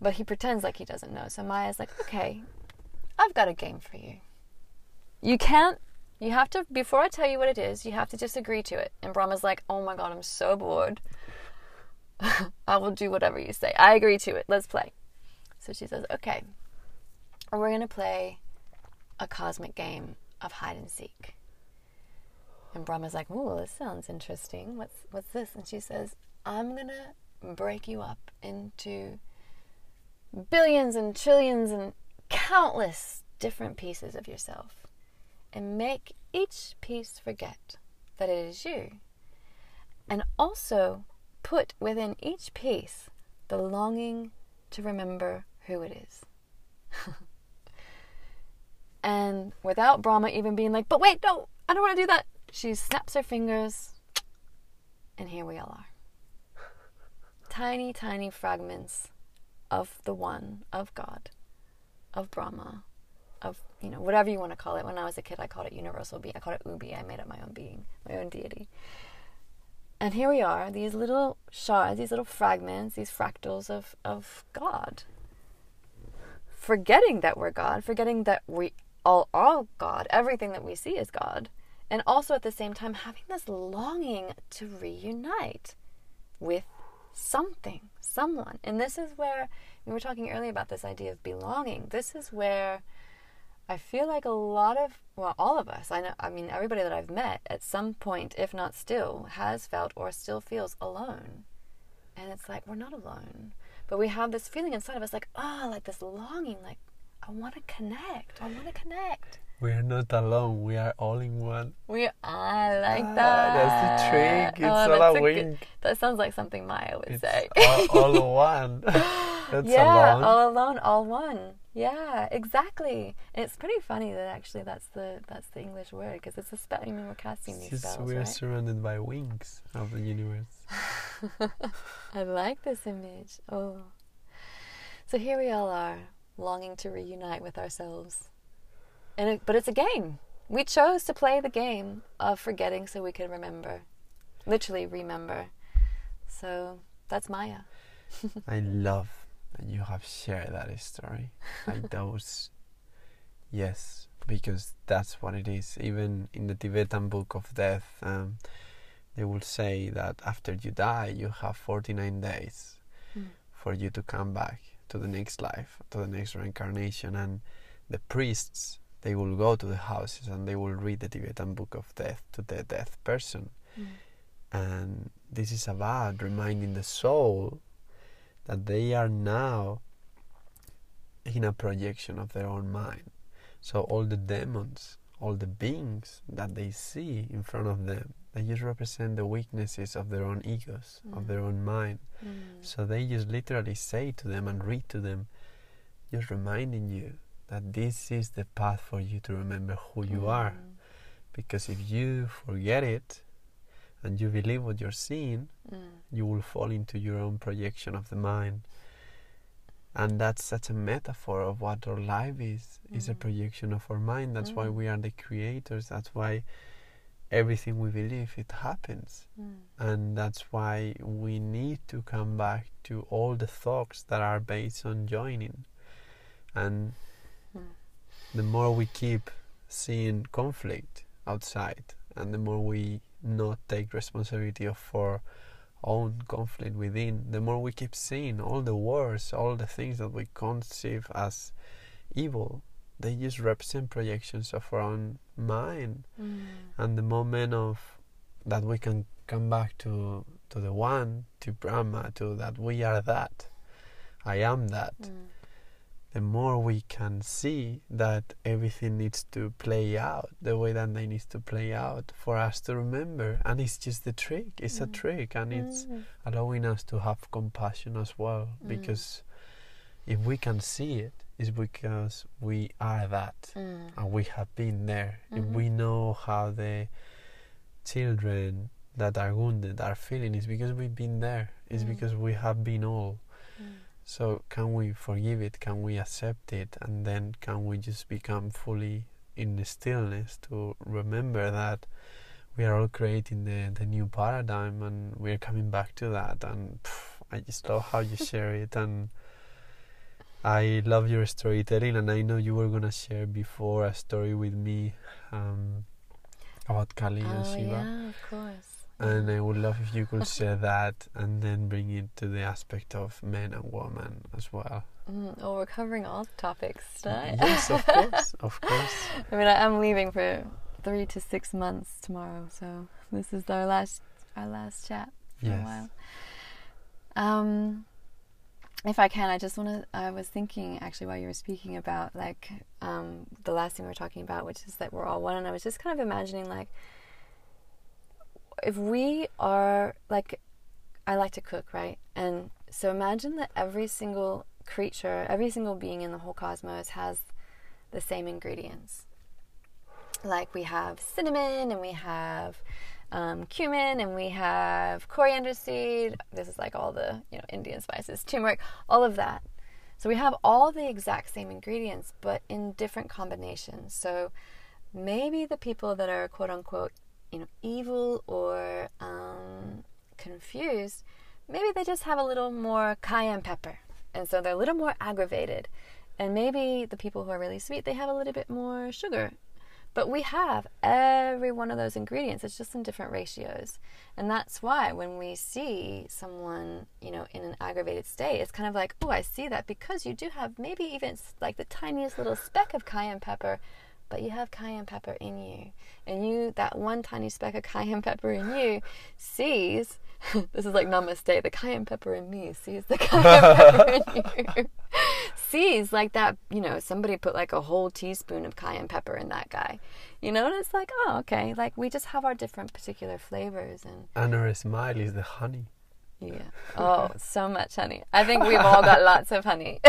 But he pretends like he doesn't know. So Maya's like, okay, I've got a game for you. You can't, you have to, before I tell you what it is, you have to just agree to it. And Brahma's like, oh my God, I'm so bored. I will do whatever you say. I agree to it. Let's play. So she says, okay, we're going to play a cosmic game of hide and seek. And Brahma's like, "Ooh, this sounds interesting. What's what's this?" And she says, "I'm going to break you up into billions and trillions and countless different pieces of yourself and make each piece forget that it is you. And also put within each piece the longing to remember who it is." And without Brahma even being like, but wait, no, I don't want to do that, she snaps her fingers, and here we all are. tiny, tiny fragments of the one, of God, of Brahma, of, you know, whatever you want to call it. When I was a kid, I called it universal being. I called it Ubi. I made up my own being, my own deity. And here we are, these little shards, these little fragments, these fractals of, of God. Forgetting that we're God, forgetting that we all are God. Everything that we see is God. And also at the same time, having this longing to reunite with something, someone. And this is where we were talking earlier about this idea of belonging. This is where I feel like a lot of, well, all of us, I know, I mean, everybody that I've met at some point, if not still, has felt or still feels alone. And it's like, we're not alone. But we have this feeling inside of us, like, oh, like this longing, like, I want to connect. I want to connect. We are not alone. We are all in one. We, I like Ah, that. that's the trick. It's Oh, all a good- that sounds like something Maya would It's say. all, all one. That's yeah, alone. all alone, all one. Yeah, exactly. And it's pretty funny that actually that's the that's the English word because it's a spell. I mean, we're casting these spells, we are right? surrounded by wings of the universe. I like this image. Oh, so here we all are, longing to reunite with ourselves, and it, but it's a game. We chose to play the game of forgetting so we can remember, literally remember. So that's Maya. I love you have shared that story. Like those, yes, because that's what it is. Even in the Tibetan Book of Death, um, they will say that after you die, you have 49 days Mm. for you to come back to the next life, to the next reincarnation. And the priests, they will go to the houses and they will read the Tibetan Book of Death to the death person. And this is about reminding the soul that they are now in a projection of their own mind. So all the demons, all the beings that they see in front of them, they just represent the weaknesses of their own egos, of their own mind. So they just literally say to them and read to them, just reminding you that this is the path for you to remember who you are. Mm. Because if you forget it and you believe what you're seeing, Mm. you will fall into your own projection of the mind. And that's such a metaphor of what our life is, is a Mm. projection of our mind. That's why Mm. we are the creators. That's why everything we believe it happens. Mm. And that's why we need to come back to all the thoughts that are based on joining. And Mm. the more we keep seeing conflict outside and the more we not take responsibility of our own conflict within, the more we keep seeing all the wars, all the things that we conceive as evil, they just represent projections of our own mind. Mm. And the moment of that we can come back to to the one, to Brahma, to that we are that, I am that Mm. The more we can see that everything needs to play out the way that they needs to play out for us to remember and it's just the trick it's a Mm. trick and it's Mm. allowing us to have compassion as well Mm. because if we can see it it's because we are that Mm. and we have been there if Mhm. we know how the children that are wounded are feeling it's because we've been there. It's Mm. because we have been all. So can we forgive it? Can we accept it? And then can we just become fully in the stillness to remember that we are all creating the, the new paradigm and we're coming back to that and pff, I just love how you share it and I love your storytelling and I know you were gonna share before a story with me um, about Kali and Oh Shiva yeah, of course. And I would love if you could share that and then bring it to the aspect of men and women as well. Mm, oh, we're covering all topics tonight. Yes, of course, of course. I mean, I am leaving for three to six months tomorrow, so this is our last our last chat for a while. Um, if I can, I just want to. I was thinking actually while you were speaking about like um, the last thing we were talking about, which is that we're all one, and I was just kind of imagining like if we are like I like to cook, right? And so imagine that every single creature, every single being in the whole cosmos has the same ingredients. Like we have cinnamon and we have um, cumin and we have coriander seed. This is like all the you know Indian spices, turmeric, all of that. So we have all the exact same ingredients, but in different combinations. So maybe the people that are quote unquote you know evil or um, confused, maybe they just have a little more cayenne pepper, and so they're a little more aggravated. And maybe the people who are really sweet, they have a little bit more sugar. But we have every one of those ingredients. It's just in different ratios. And that's why when we see someone, you know, in an aggravated state, it's kind of like, oh, I see that because you do have maybe even like the tiniest little speck of cayenne pepper, but you have cayenne pepper in you. And you, that one tiny speck of cayenne pepper in you, sees this is like namaste, the cayenne pepper in me sees the cayenne pepper in you. sees like that, you know, somebody put like a whole teaspoon of cayenne pepper in that guy. You know, and it's like, oh, okay, like we just have our different particular flavors and And her smile is the honey. yeah. Oh, so much honey. I think we've all got lots of honey.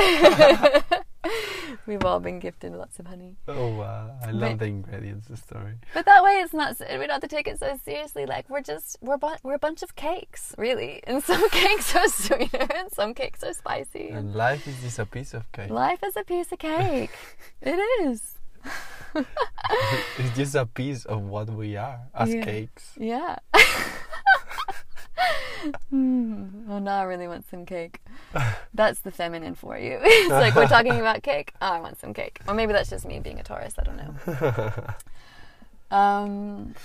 we've all been gifted lots of honey. Oh wow, I But- love the ingredients The story. But that way, it's not. We don't have to take it so seriously. Like we're just we're bu- we're a bunch of cakes, really. And some cakes are sweeter, and some cakes are spicy. And And life is just a piece of cake. life is a piece of cake. it is. it's just a piece of what we are as Yeah. cakes. Yeah. Hmm. Well, now I really want some cake. That's the feminine for you. it's like we're talking about cake. Oh, I want some cake. Or maybe that's just me being a Taurus. I don't know. Um,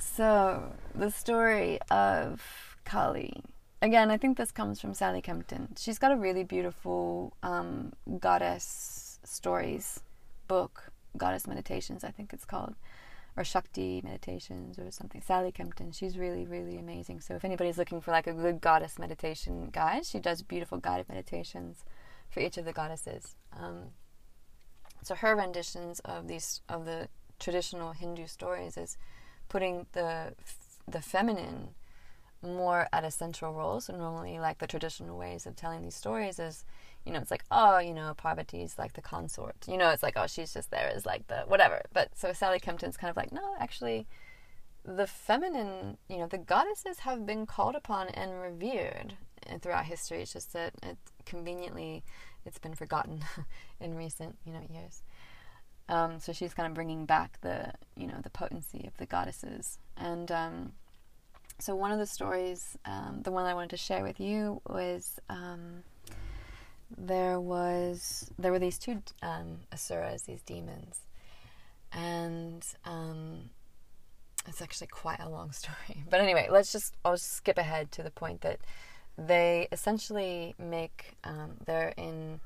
so the story of Kali. Again, I think this comes from Sally Kempton. She's got a really beautiful um, goddess stories book, Goddess Meditations, I think it's called, or Shakti Meditations or something. Sally Kempton. She's really, really amazing. So if anybody's looking for like a good goddess meditation guide, she does beautiful guided meditations for each of the goddesses. Um, so her renditions of these of the traditional Hindu stories is putting the the feminine more at a central role. So normally, like the traditional ways of telling these stories is, you know, it's like, oh, you know, Parvati's like the consort. You know, it's like, oh, she's just there as like the whatever. But so Sally Kempton's kind of like, no, actually, the feminine, you know, the goddesses have been called upon and revered throughout history. It's just that it conveniently it's been forgotten in recent, you know, years. Um, so she's kind of bringing back the, you know, the potency of the goddesses. And um, so one of the stories, um, the one I wanted to share with you was um, there was there were these two um, asuras, these demons, and um, it's actually quite a long story. But anyway, let's just I'll just skip ahead to the point that they essentially make um, they're in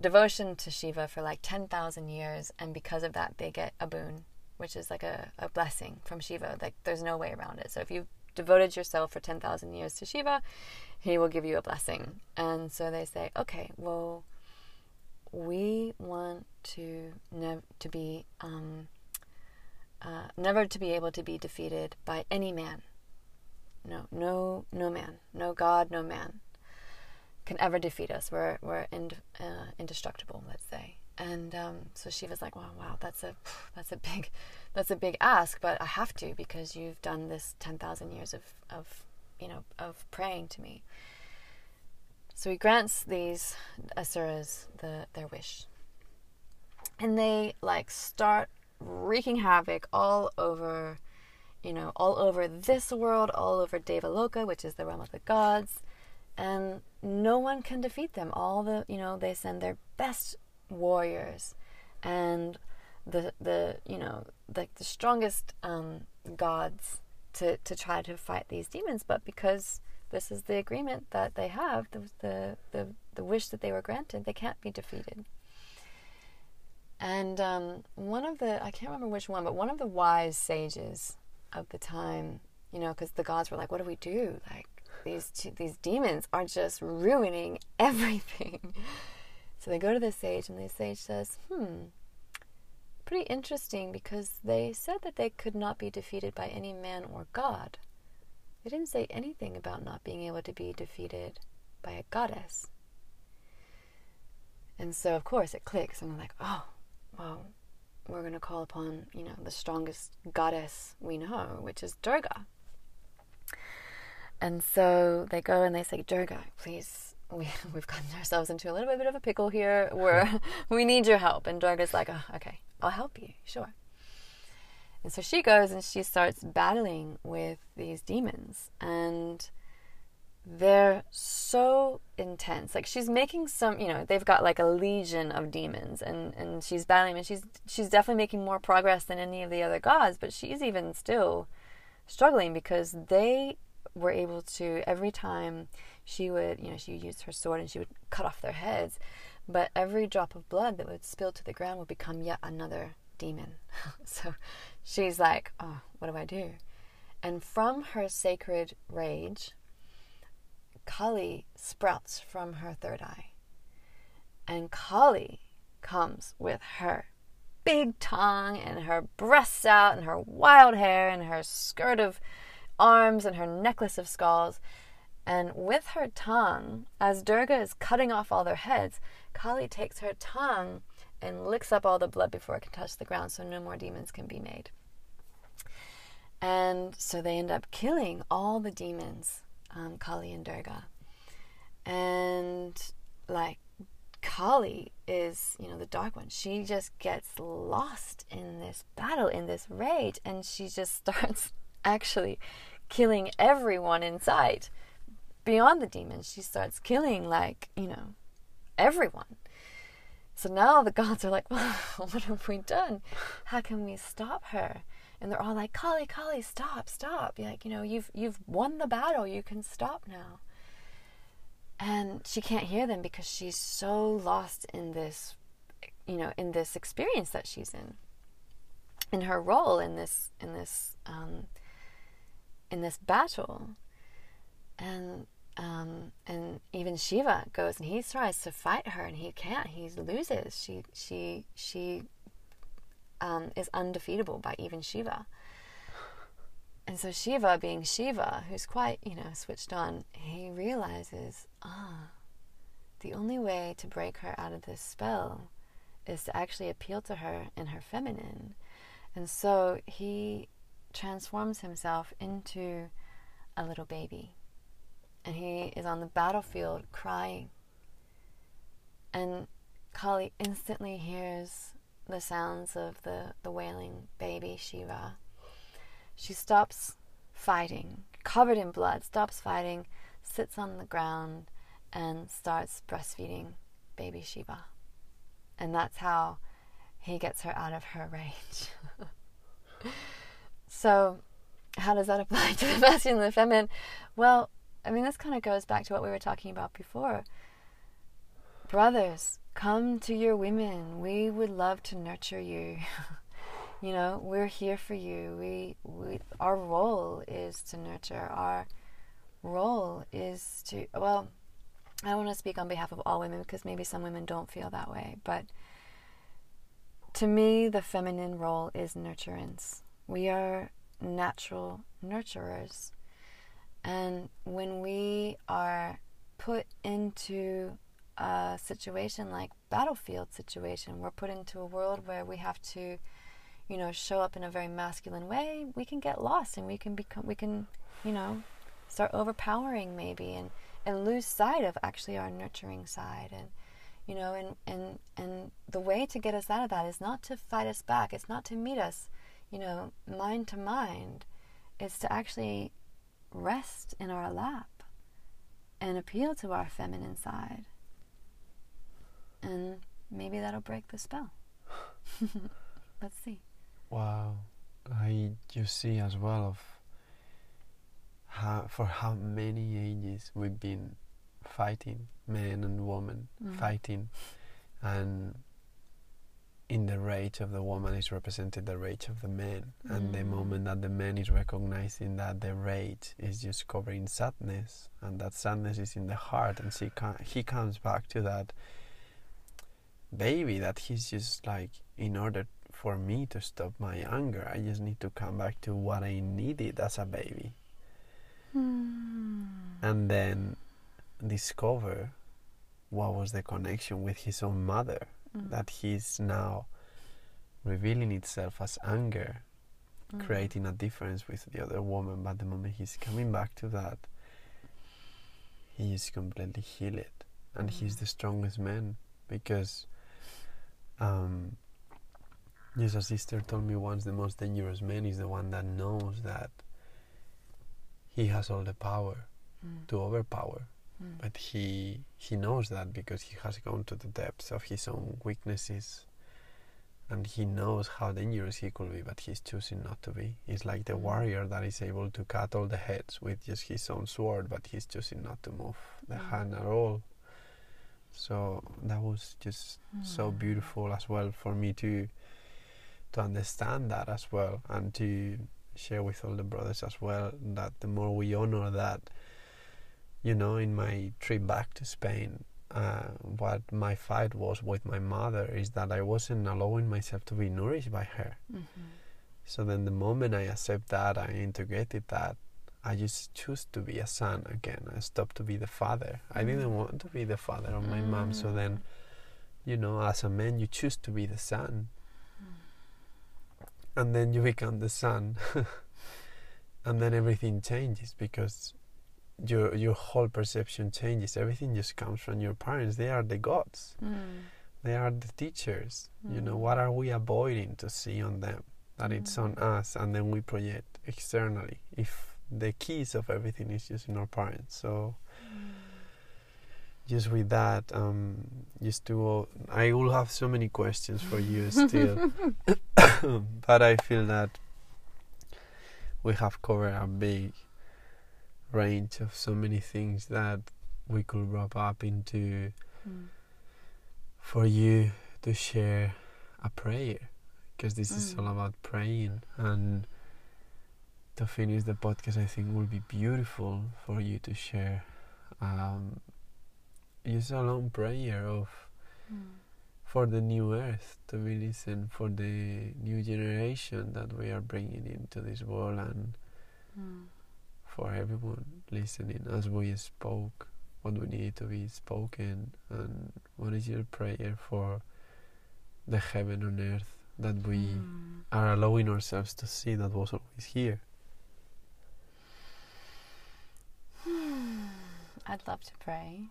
devotion to Shiva for like 10,000 years, and because of that, they get a boon, which is like a, a blessing from Shiva. Like, there's no way around it. So, if you've devoted yourself for 10,000 years to Shiva, he will give you a blessing. And so they say, okay, well, we want to nev- to be um, uh, never to be able to be defeated by any man. No, no, no man, no God, no man can ever defeat us. We're we're ind- uh, indestructible, let's say. And um, so was like, "Wow, wow, that's a that's a big that's a big ask, but I have to because you've done this ten thousand years of of you know of praying to me." So he grants these asuras the their wish, and they like start wreaking havoc all over, you know, all over this world, all over Devaloka, which is the realm of the gods, and no one can defeat them. All the you know they send their best warriors and the the you know like the strongest um, gods to to try to fight these demons, but because this is the agreement that they have, the the the, the wish that they were granted, they can't be defeated. And um, one of the I can't remember which one, but one of the wise sages of the time, you know, because the gods were like, "What do we do? Like these two, these demons are just ruining everything." So they go to the sage, and the sage says, Hmm, pretty interesting because they said that they could not be defeated by any man or god. They didn't say anything about not being able to be defeated by a goddess. And so, of course, it clicks, and I'm like, oh, well, we're going to call upon, you know, the strongest goddess we know, which is Durga. And so they go and they say, Durga, please we we've gotten ourselves into a little bit of a pickle here. Where we need your help. And Durga's like, oh, okay, I'll help you, sure. And so she goes and she starts battling with these demons, and they're so intense. Like she's making some, you know, they've got like a legion of demons, and and she's battling, and she's she's definitely making more progress than any of the other gods, but she's even still struggling because they were able to every time she would, you know, she would use her sword and she would cut off their heads. But every drop of blood that would spill to the ground would become yet another demon. so she's like, oh, what do I do? And from her sacred rage, Kali sprouts from her third eye. And Kali comes with her big tongue and her breasts out and her wild hair and her skirt of arms and her necklace of skulls. And with her tongue, as Durga is cutting off all their heads, Kali takes her tongue and licks up all the blood before it can touch the ground so no more demons can be made. And so they end up killing all the demons, um, Kali and Durga. And like Kali is, you know, the dark one. She just gets lost in this battle, in this rage, and she just starts actually killing everyone in sight beyond the demons, she starts killing, like, you know, everyone. So now the gods are like, well, what have we done? How can we stop her? And they're all like, Kali, Kali, stop, stop. You're like, you know, you've you've won the battle. You can stop now. And she can't hear them because she's so lost in this, you know, in this experience that she's in, in her role in this in this um, in this battle. And um, and even Shiva goes and he tries to fight her and he can't. He loses. She she she um, is undefeatable by even Shiva. And so Shiva, being Shiva, who's quite you know switched on, he realizes ah, the only way to break her out of this spell is to actually appeal to her in her feminine. And so he transforms himself into a little baby and he is on the battlefield crying. And Kali instantly hears the sounds of the, the wailing baby Shiva. She stops fighting, covered in blood, stops fighting, sits on the ground, and starts breastfeeding baby Shiva. And that's how he gets her out of her rage. so, how does that apply to the masculine and the feminine? Well, I mean, this kind of goes back to what we were talking about before. Brothers, come to your women. We would love to nurture you. you know, we're here for you. We, we, our role is to nurture. Our role is to, well, I want to speak on behalf of all women because maybe some women don't feel that way, but to me, the feminine role is nurturance. We are natural nurturers. And when we are put into a situation like battlefield situation. We're put into a world where we have to, you know, show up in a very masculine way. We can get lost and we can become, we can, you know, start overpowering maybe and, and lose sight of actually our nurturing side and you know and, and and the way to get us out of that is not to fight us back it's not to meet us you know mind to mind it's to actually rest in our lap and appeal to our feminine side. And maybe that'll break the spell. Let's see. Wow, I you see as well of how for how many ages we've been fighting, men and women Mm. fighting, and in the rage of the woman is represented the rage of the man, and the Mm. moment that the man is recognizing that the rage is just covering sadness, and that sadness is in the heart, and she ca- he comes back to that baby that he's just like in order for me to stop my anger i just need to come back to what i needed as a baby. And then discover what was the connection with his own mother Mm. that he's now revealing itself as anger Mm. creating a difference with the other woman but the moment he's coming back to that he is completely healed and he's Mm. the strongest man because um yes a sister told me once the most dangerous man is the one that knows that he has all the power Mm. to overpower Mm. but he he knows that because he has gone to the depths of his own weaknesses and he knows how dangerous he could be but he's choosing not to be he's like the Mm. warrior that is able to cut all the heads with just his own sword but he's choosing not to move the Mm. hand at all so that was just so Mm. beautiful as well for me to to understand that as well and to share with all the brothers as well that the more we honor that you know in my trip back to Spain uh, what my fight was with my mother is that I wasn't allowing myself to be nourished by her. Mhm. so then the moment I accept that I integrated that I just choose to be a son again. I stopped to be the father. I didn't Mm. want to be the father of my mom. So then you know as a man you choose to be the son. And then you become the son. And then everything changes because your your whole perception changes. Everything just comes from your parents. They are the gods. Mm. they are the teachers. You know Mm. what are we avoiding to see on them? That it's on us and then we project externally if the keys of everything is just in our parents. So just with that um just to i will have so many questions for you still. But i feel that we have covered a big range of so many things that we could wrap up into Mm. for you to share a prayer because this is all Mm. about praying and to finish the podcast i think will be beautiful for you to share um, just a long prayer of Mm. for the new earth to be listened for the new generation that we are bringing into this world and Mm. For everyone listening as we spoke what we need to be spoken and what is your prayer for the heaven on earth that we Mm. are allowing ourselves to see that was always here I'd love to pray.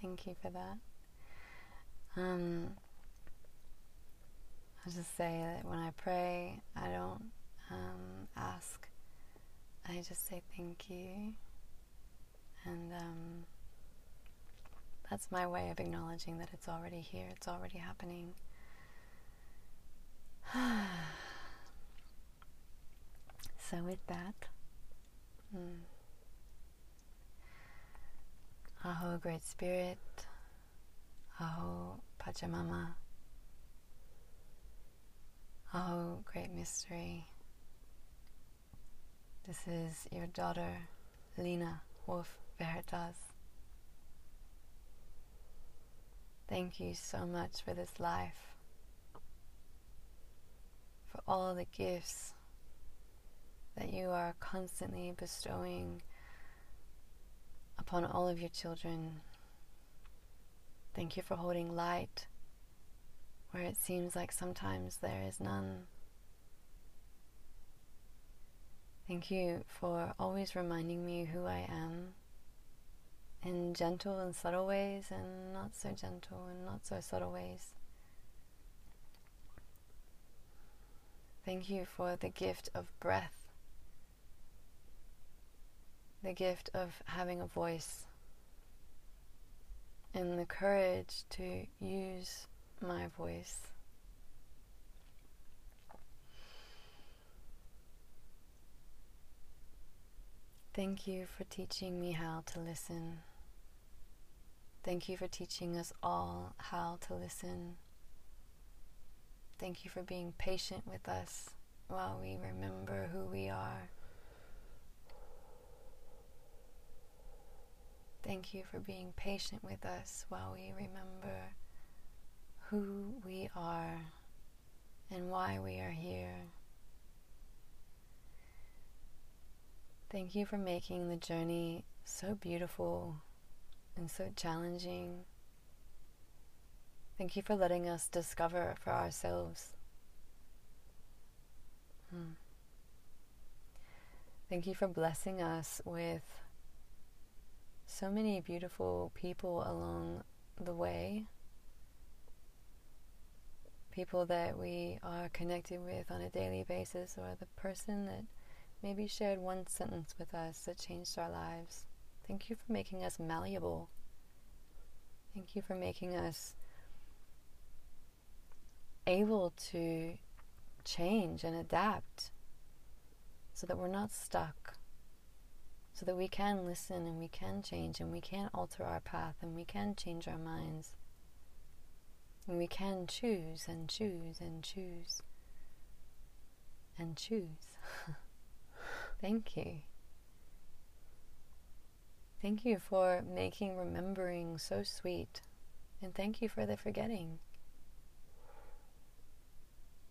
Thank you for that. Um, I'll just say that when I pray, I don't um, ask. I just say thank you. And um, that's my way of acknowledging that it's already here, it's already happening. so, with that, mm, Aho, Great Spirit, Aho, Pachamama, Aho, Great Mystery. This is your daughter, Lena Wolf Veritas. Thank you so much for this life, for all the gifts that you are constantly bestowing upon all of your children Thank you for holding light where it seems like sometimes there is none. Thank you for always reminding me who I am in gentle and subtle ways and not so gentle and not so subtle ways. Thank you for the gift of breath, the gift of having a voice, and the courage to use my voice. Thank you for teaching me how to listen. Thank you for teaching us all how to listen. Thank you for being patient with us while we remember who we are. Thank you for being patient with us while we remember who we are and why we are here. Thank you for making the journey so beautiful and so challenging. Thank you for letting us discover for ourselves. Hmm. Thank you for blessing us with so many beautiful people along the way. People that we are connected with on a daily basis, or the person that maybe shared one sentence with us that changed our lives. Thank you for making us malleable. Thank you for making us able to change and adapt so that we're not stuck, so that we can listen and we can change and we can alter our path and we can change our minds. And we can choose and choose and choose and choose. Thank you. Thank you for making remembering so sweet. And thank you for the forgetting.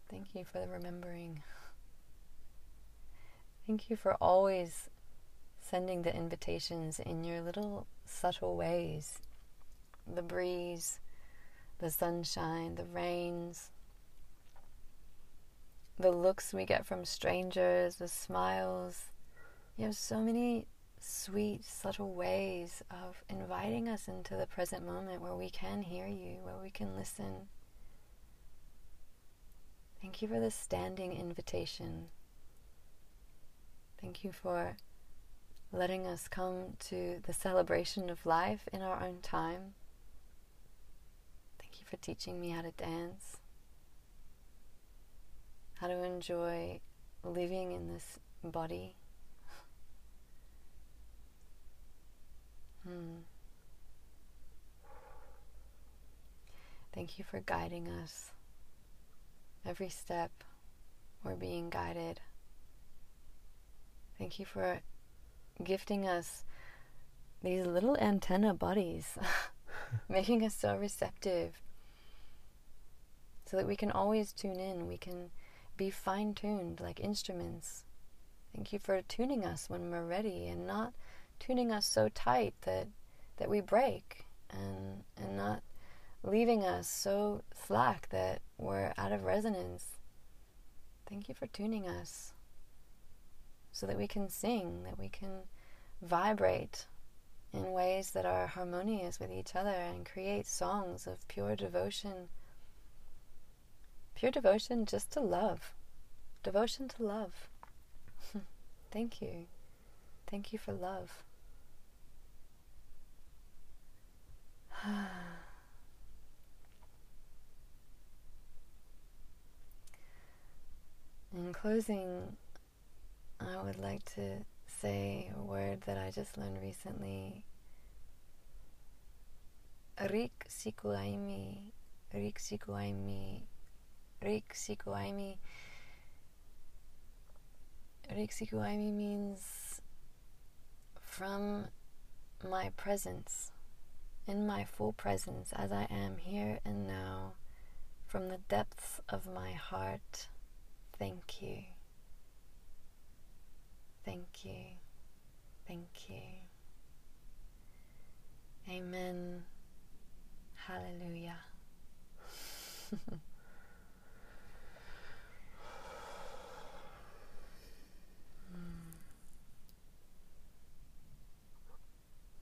Thank you for the remembering. Thank you for always sending the invitations in your little subtle ways the breeze, the sunshine, the rains, the looks we get from strangers, the smiles. You have so many sweet, subtle ways of inviting us into the present moment where we can hear you, where we can listen. Thank you for the standing invitation. Thank you for letting us come to the celebration of life in our own time. Thank you for teaching me how to dance how to enjoy living in this body. Hmm. Thank you for guiding us. Every step we're being guided. Thank you for gifting us these little antenna bodies, making us so receptive so that we can always tune in. We can be fine tuned like instruments. Thank you for tuning us when we're ready and not tuning us so tight that that we break and and not leaving us so slack that we're out of resonance. Thank you for tuning us so that we can sing, that we can vibrate in ways that are harmonious with each other and create songs of pure devotion Pure devotion just to love. Devotion to love. Thank you. Thank you for love. In closing, I would like to say a word that I just learned recently. Rik sikuaimi, rik sikuaimi Riksikuaimi. Riksikuaimi means from my presence, in my full presence as I am here and now, from the depths of my heart, thank you. Thank you. Thank you. Amen. Hallelujah.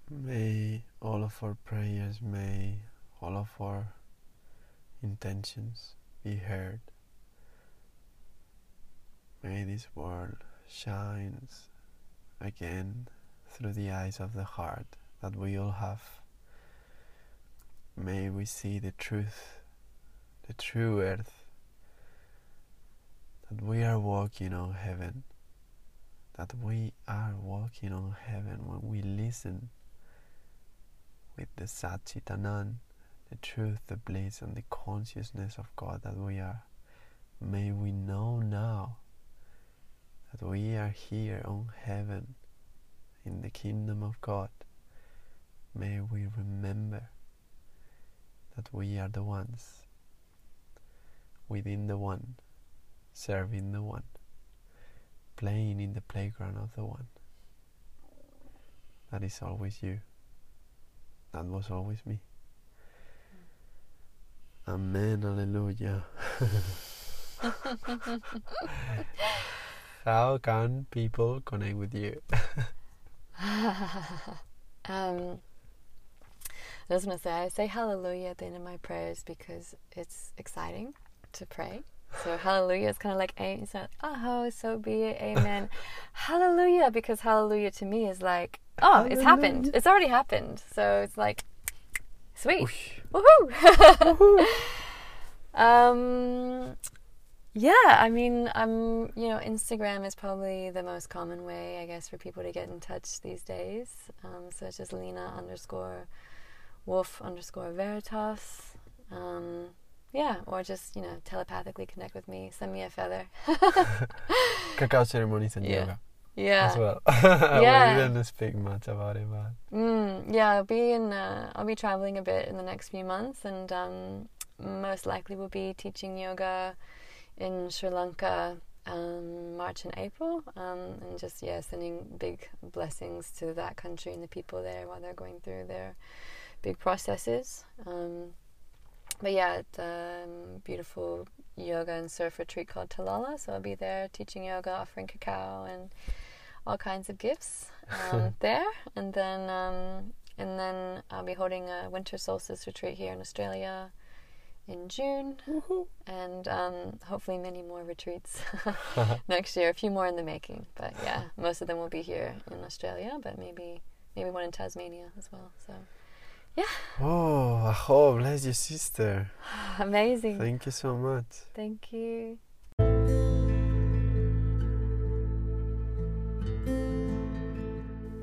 May all of our prayers, may all of our intentions be heard. May this world shines again through the eyes of the heart that we all have. May we see the truth, the true earth, that we are walking on heaven, that we are walking on heaven when we listen with the Satchitanand, the truth, the bliss, and the consciousness of God that we are. May we know now that we are here on heaven in the kingdom of God. May we remember that we are the ones within the one, serving the one, playing in the playground of the one. That is always you. That was always me. Amen, Alleluia. How can people connect with you? um, I was going to say, I say hallelujah at the end of my prayers because it's exciting to pray. So hallelujah is kind of like, it's not, oh, so be it, amen. hallelujah, because hallelujah to me is like, oh, it's happened. It's already happened. So it's like, sweet. Woohoo! um, yeah, I mean, I'm, you know, Instagram is probably the most common way, I guess, for people to get in touch these days. Um, so it's just Lena underscore wolf underscore veritas. Um, yeah, or just, you know, telepathically connect with me. Send me a feather. Cacao ceremonies and Yeah. yoga yeah. as well. Yeah. we didn't speak much about it, but Mm, yeah, I'll be in. Uh, I'll be traveling a bit in the next few months, and um, most likely we'll be teaching yoga in Sri Lanka um, March and April, um, and just yeah, sending big blessings to that country and the people there while they're going through their big processes. Um, but yeah, it's a um, beautiful yoga and surf retreat called Talalla, so I'll be there teaching yoga, offering cacao, and all kinds of gifts um, there, and then um, and then I'll be holding a winter solstice retreat here in Australia in June, and um, hopefully many more retreats next year. A few more in the making, but yeah, most of them will be here in Australia, but maybe maybe one in Tasmania as well. So Yeah. oh, Aho, bless your sister. amazing! Thank you so much. Thank you.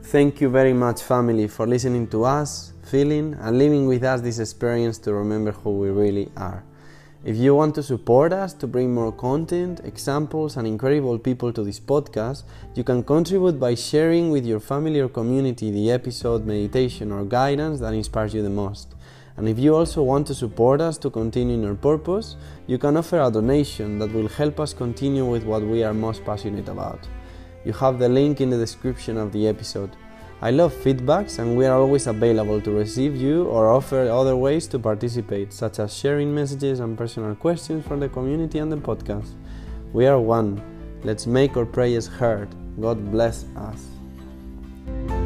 Thank you very much, family, for listening to us, feeling, and living with us this experience to remember who we really are. If you want to support us to bring more content, examples, and incredible people to this podcast, you can contribute by sharing with your family or community the episode, meditation, or guidance that inspires you the most. And if you also want to support us to continue in our purpose, you can offer a donation that will help us continue with what we are most passionate about. You have the link in the description of the episode. I love feedbacks and we are always available to receive you or offer other ways to participate, such as sharing messages and personal questions from the community and the podcast. We are one. Let's make our prayers heard. God bless us.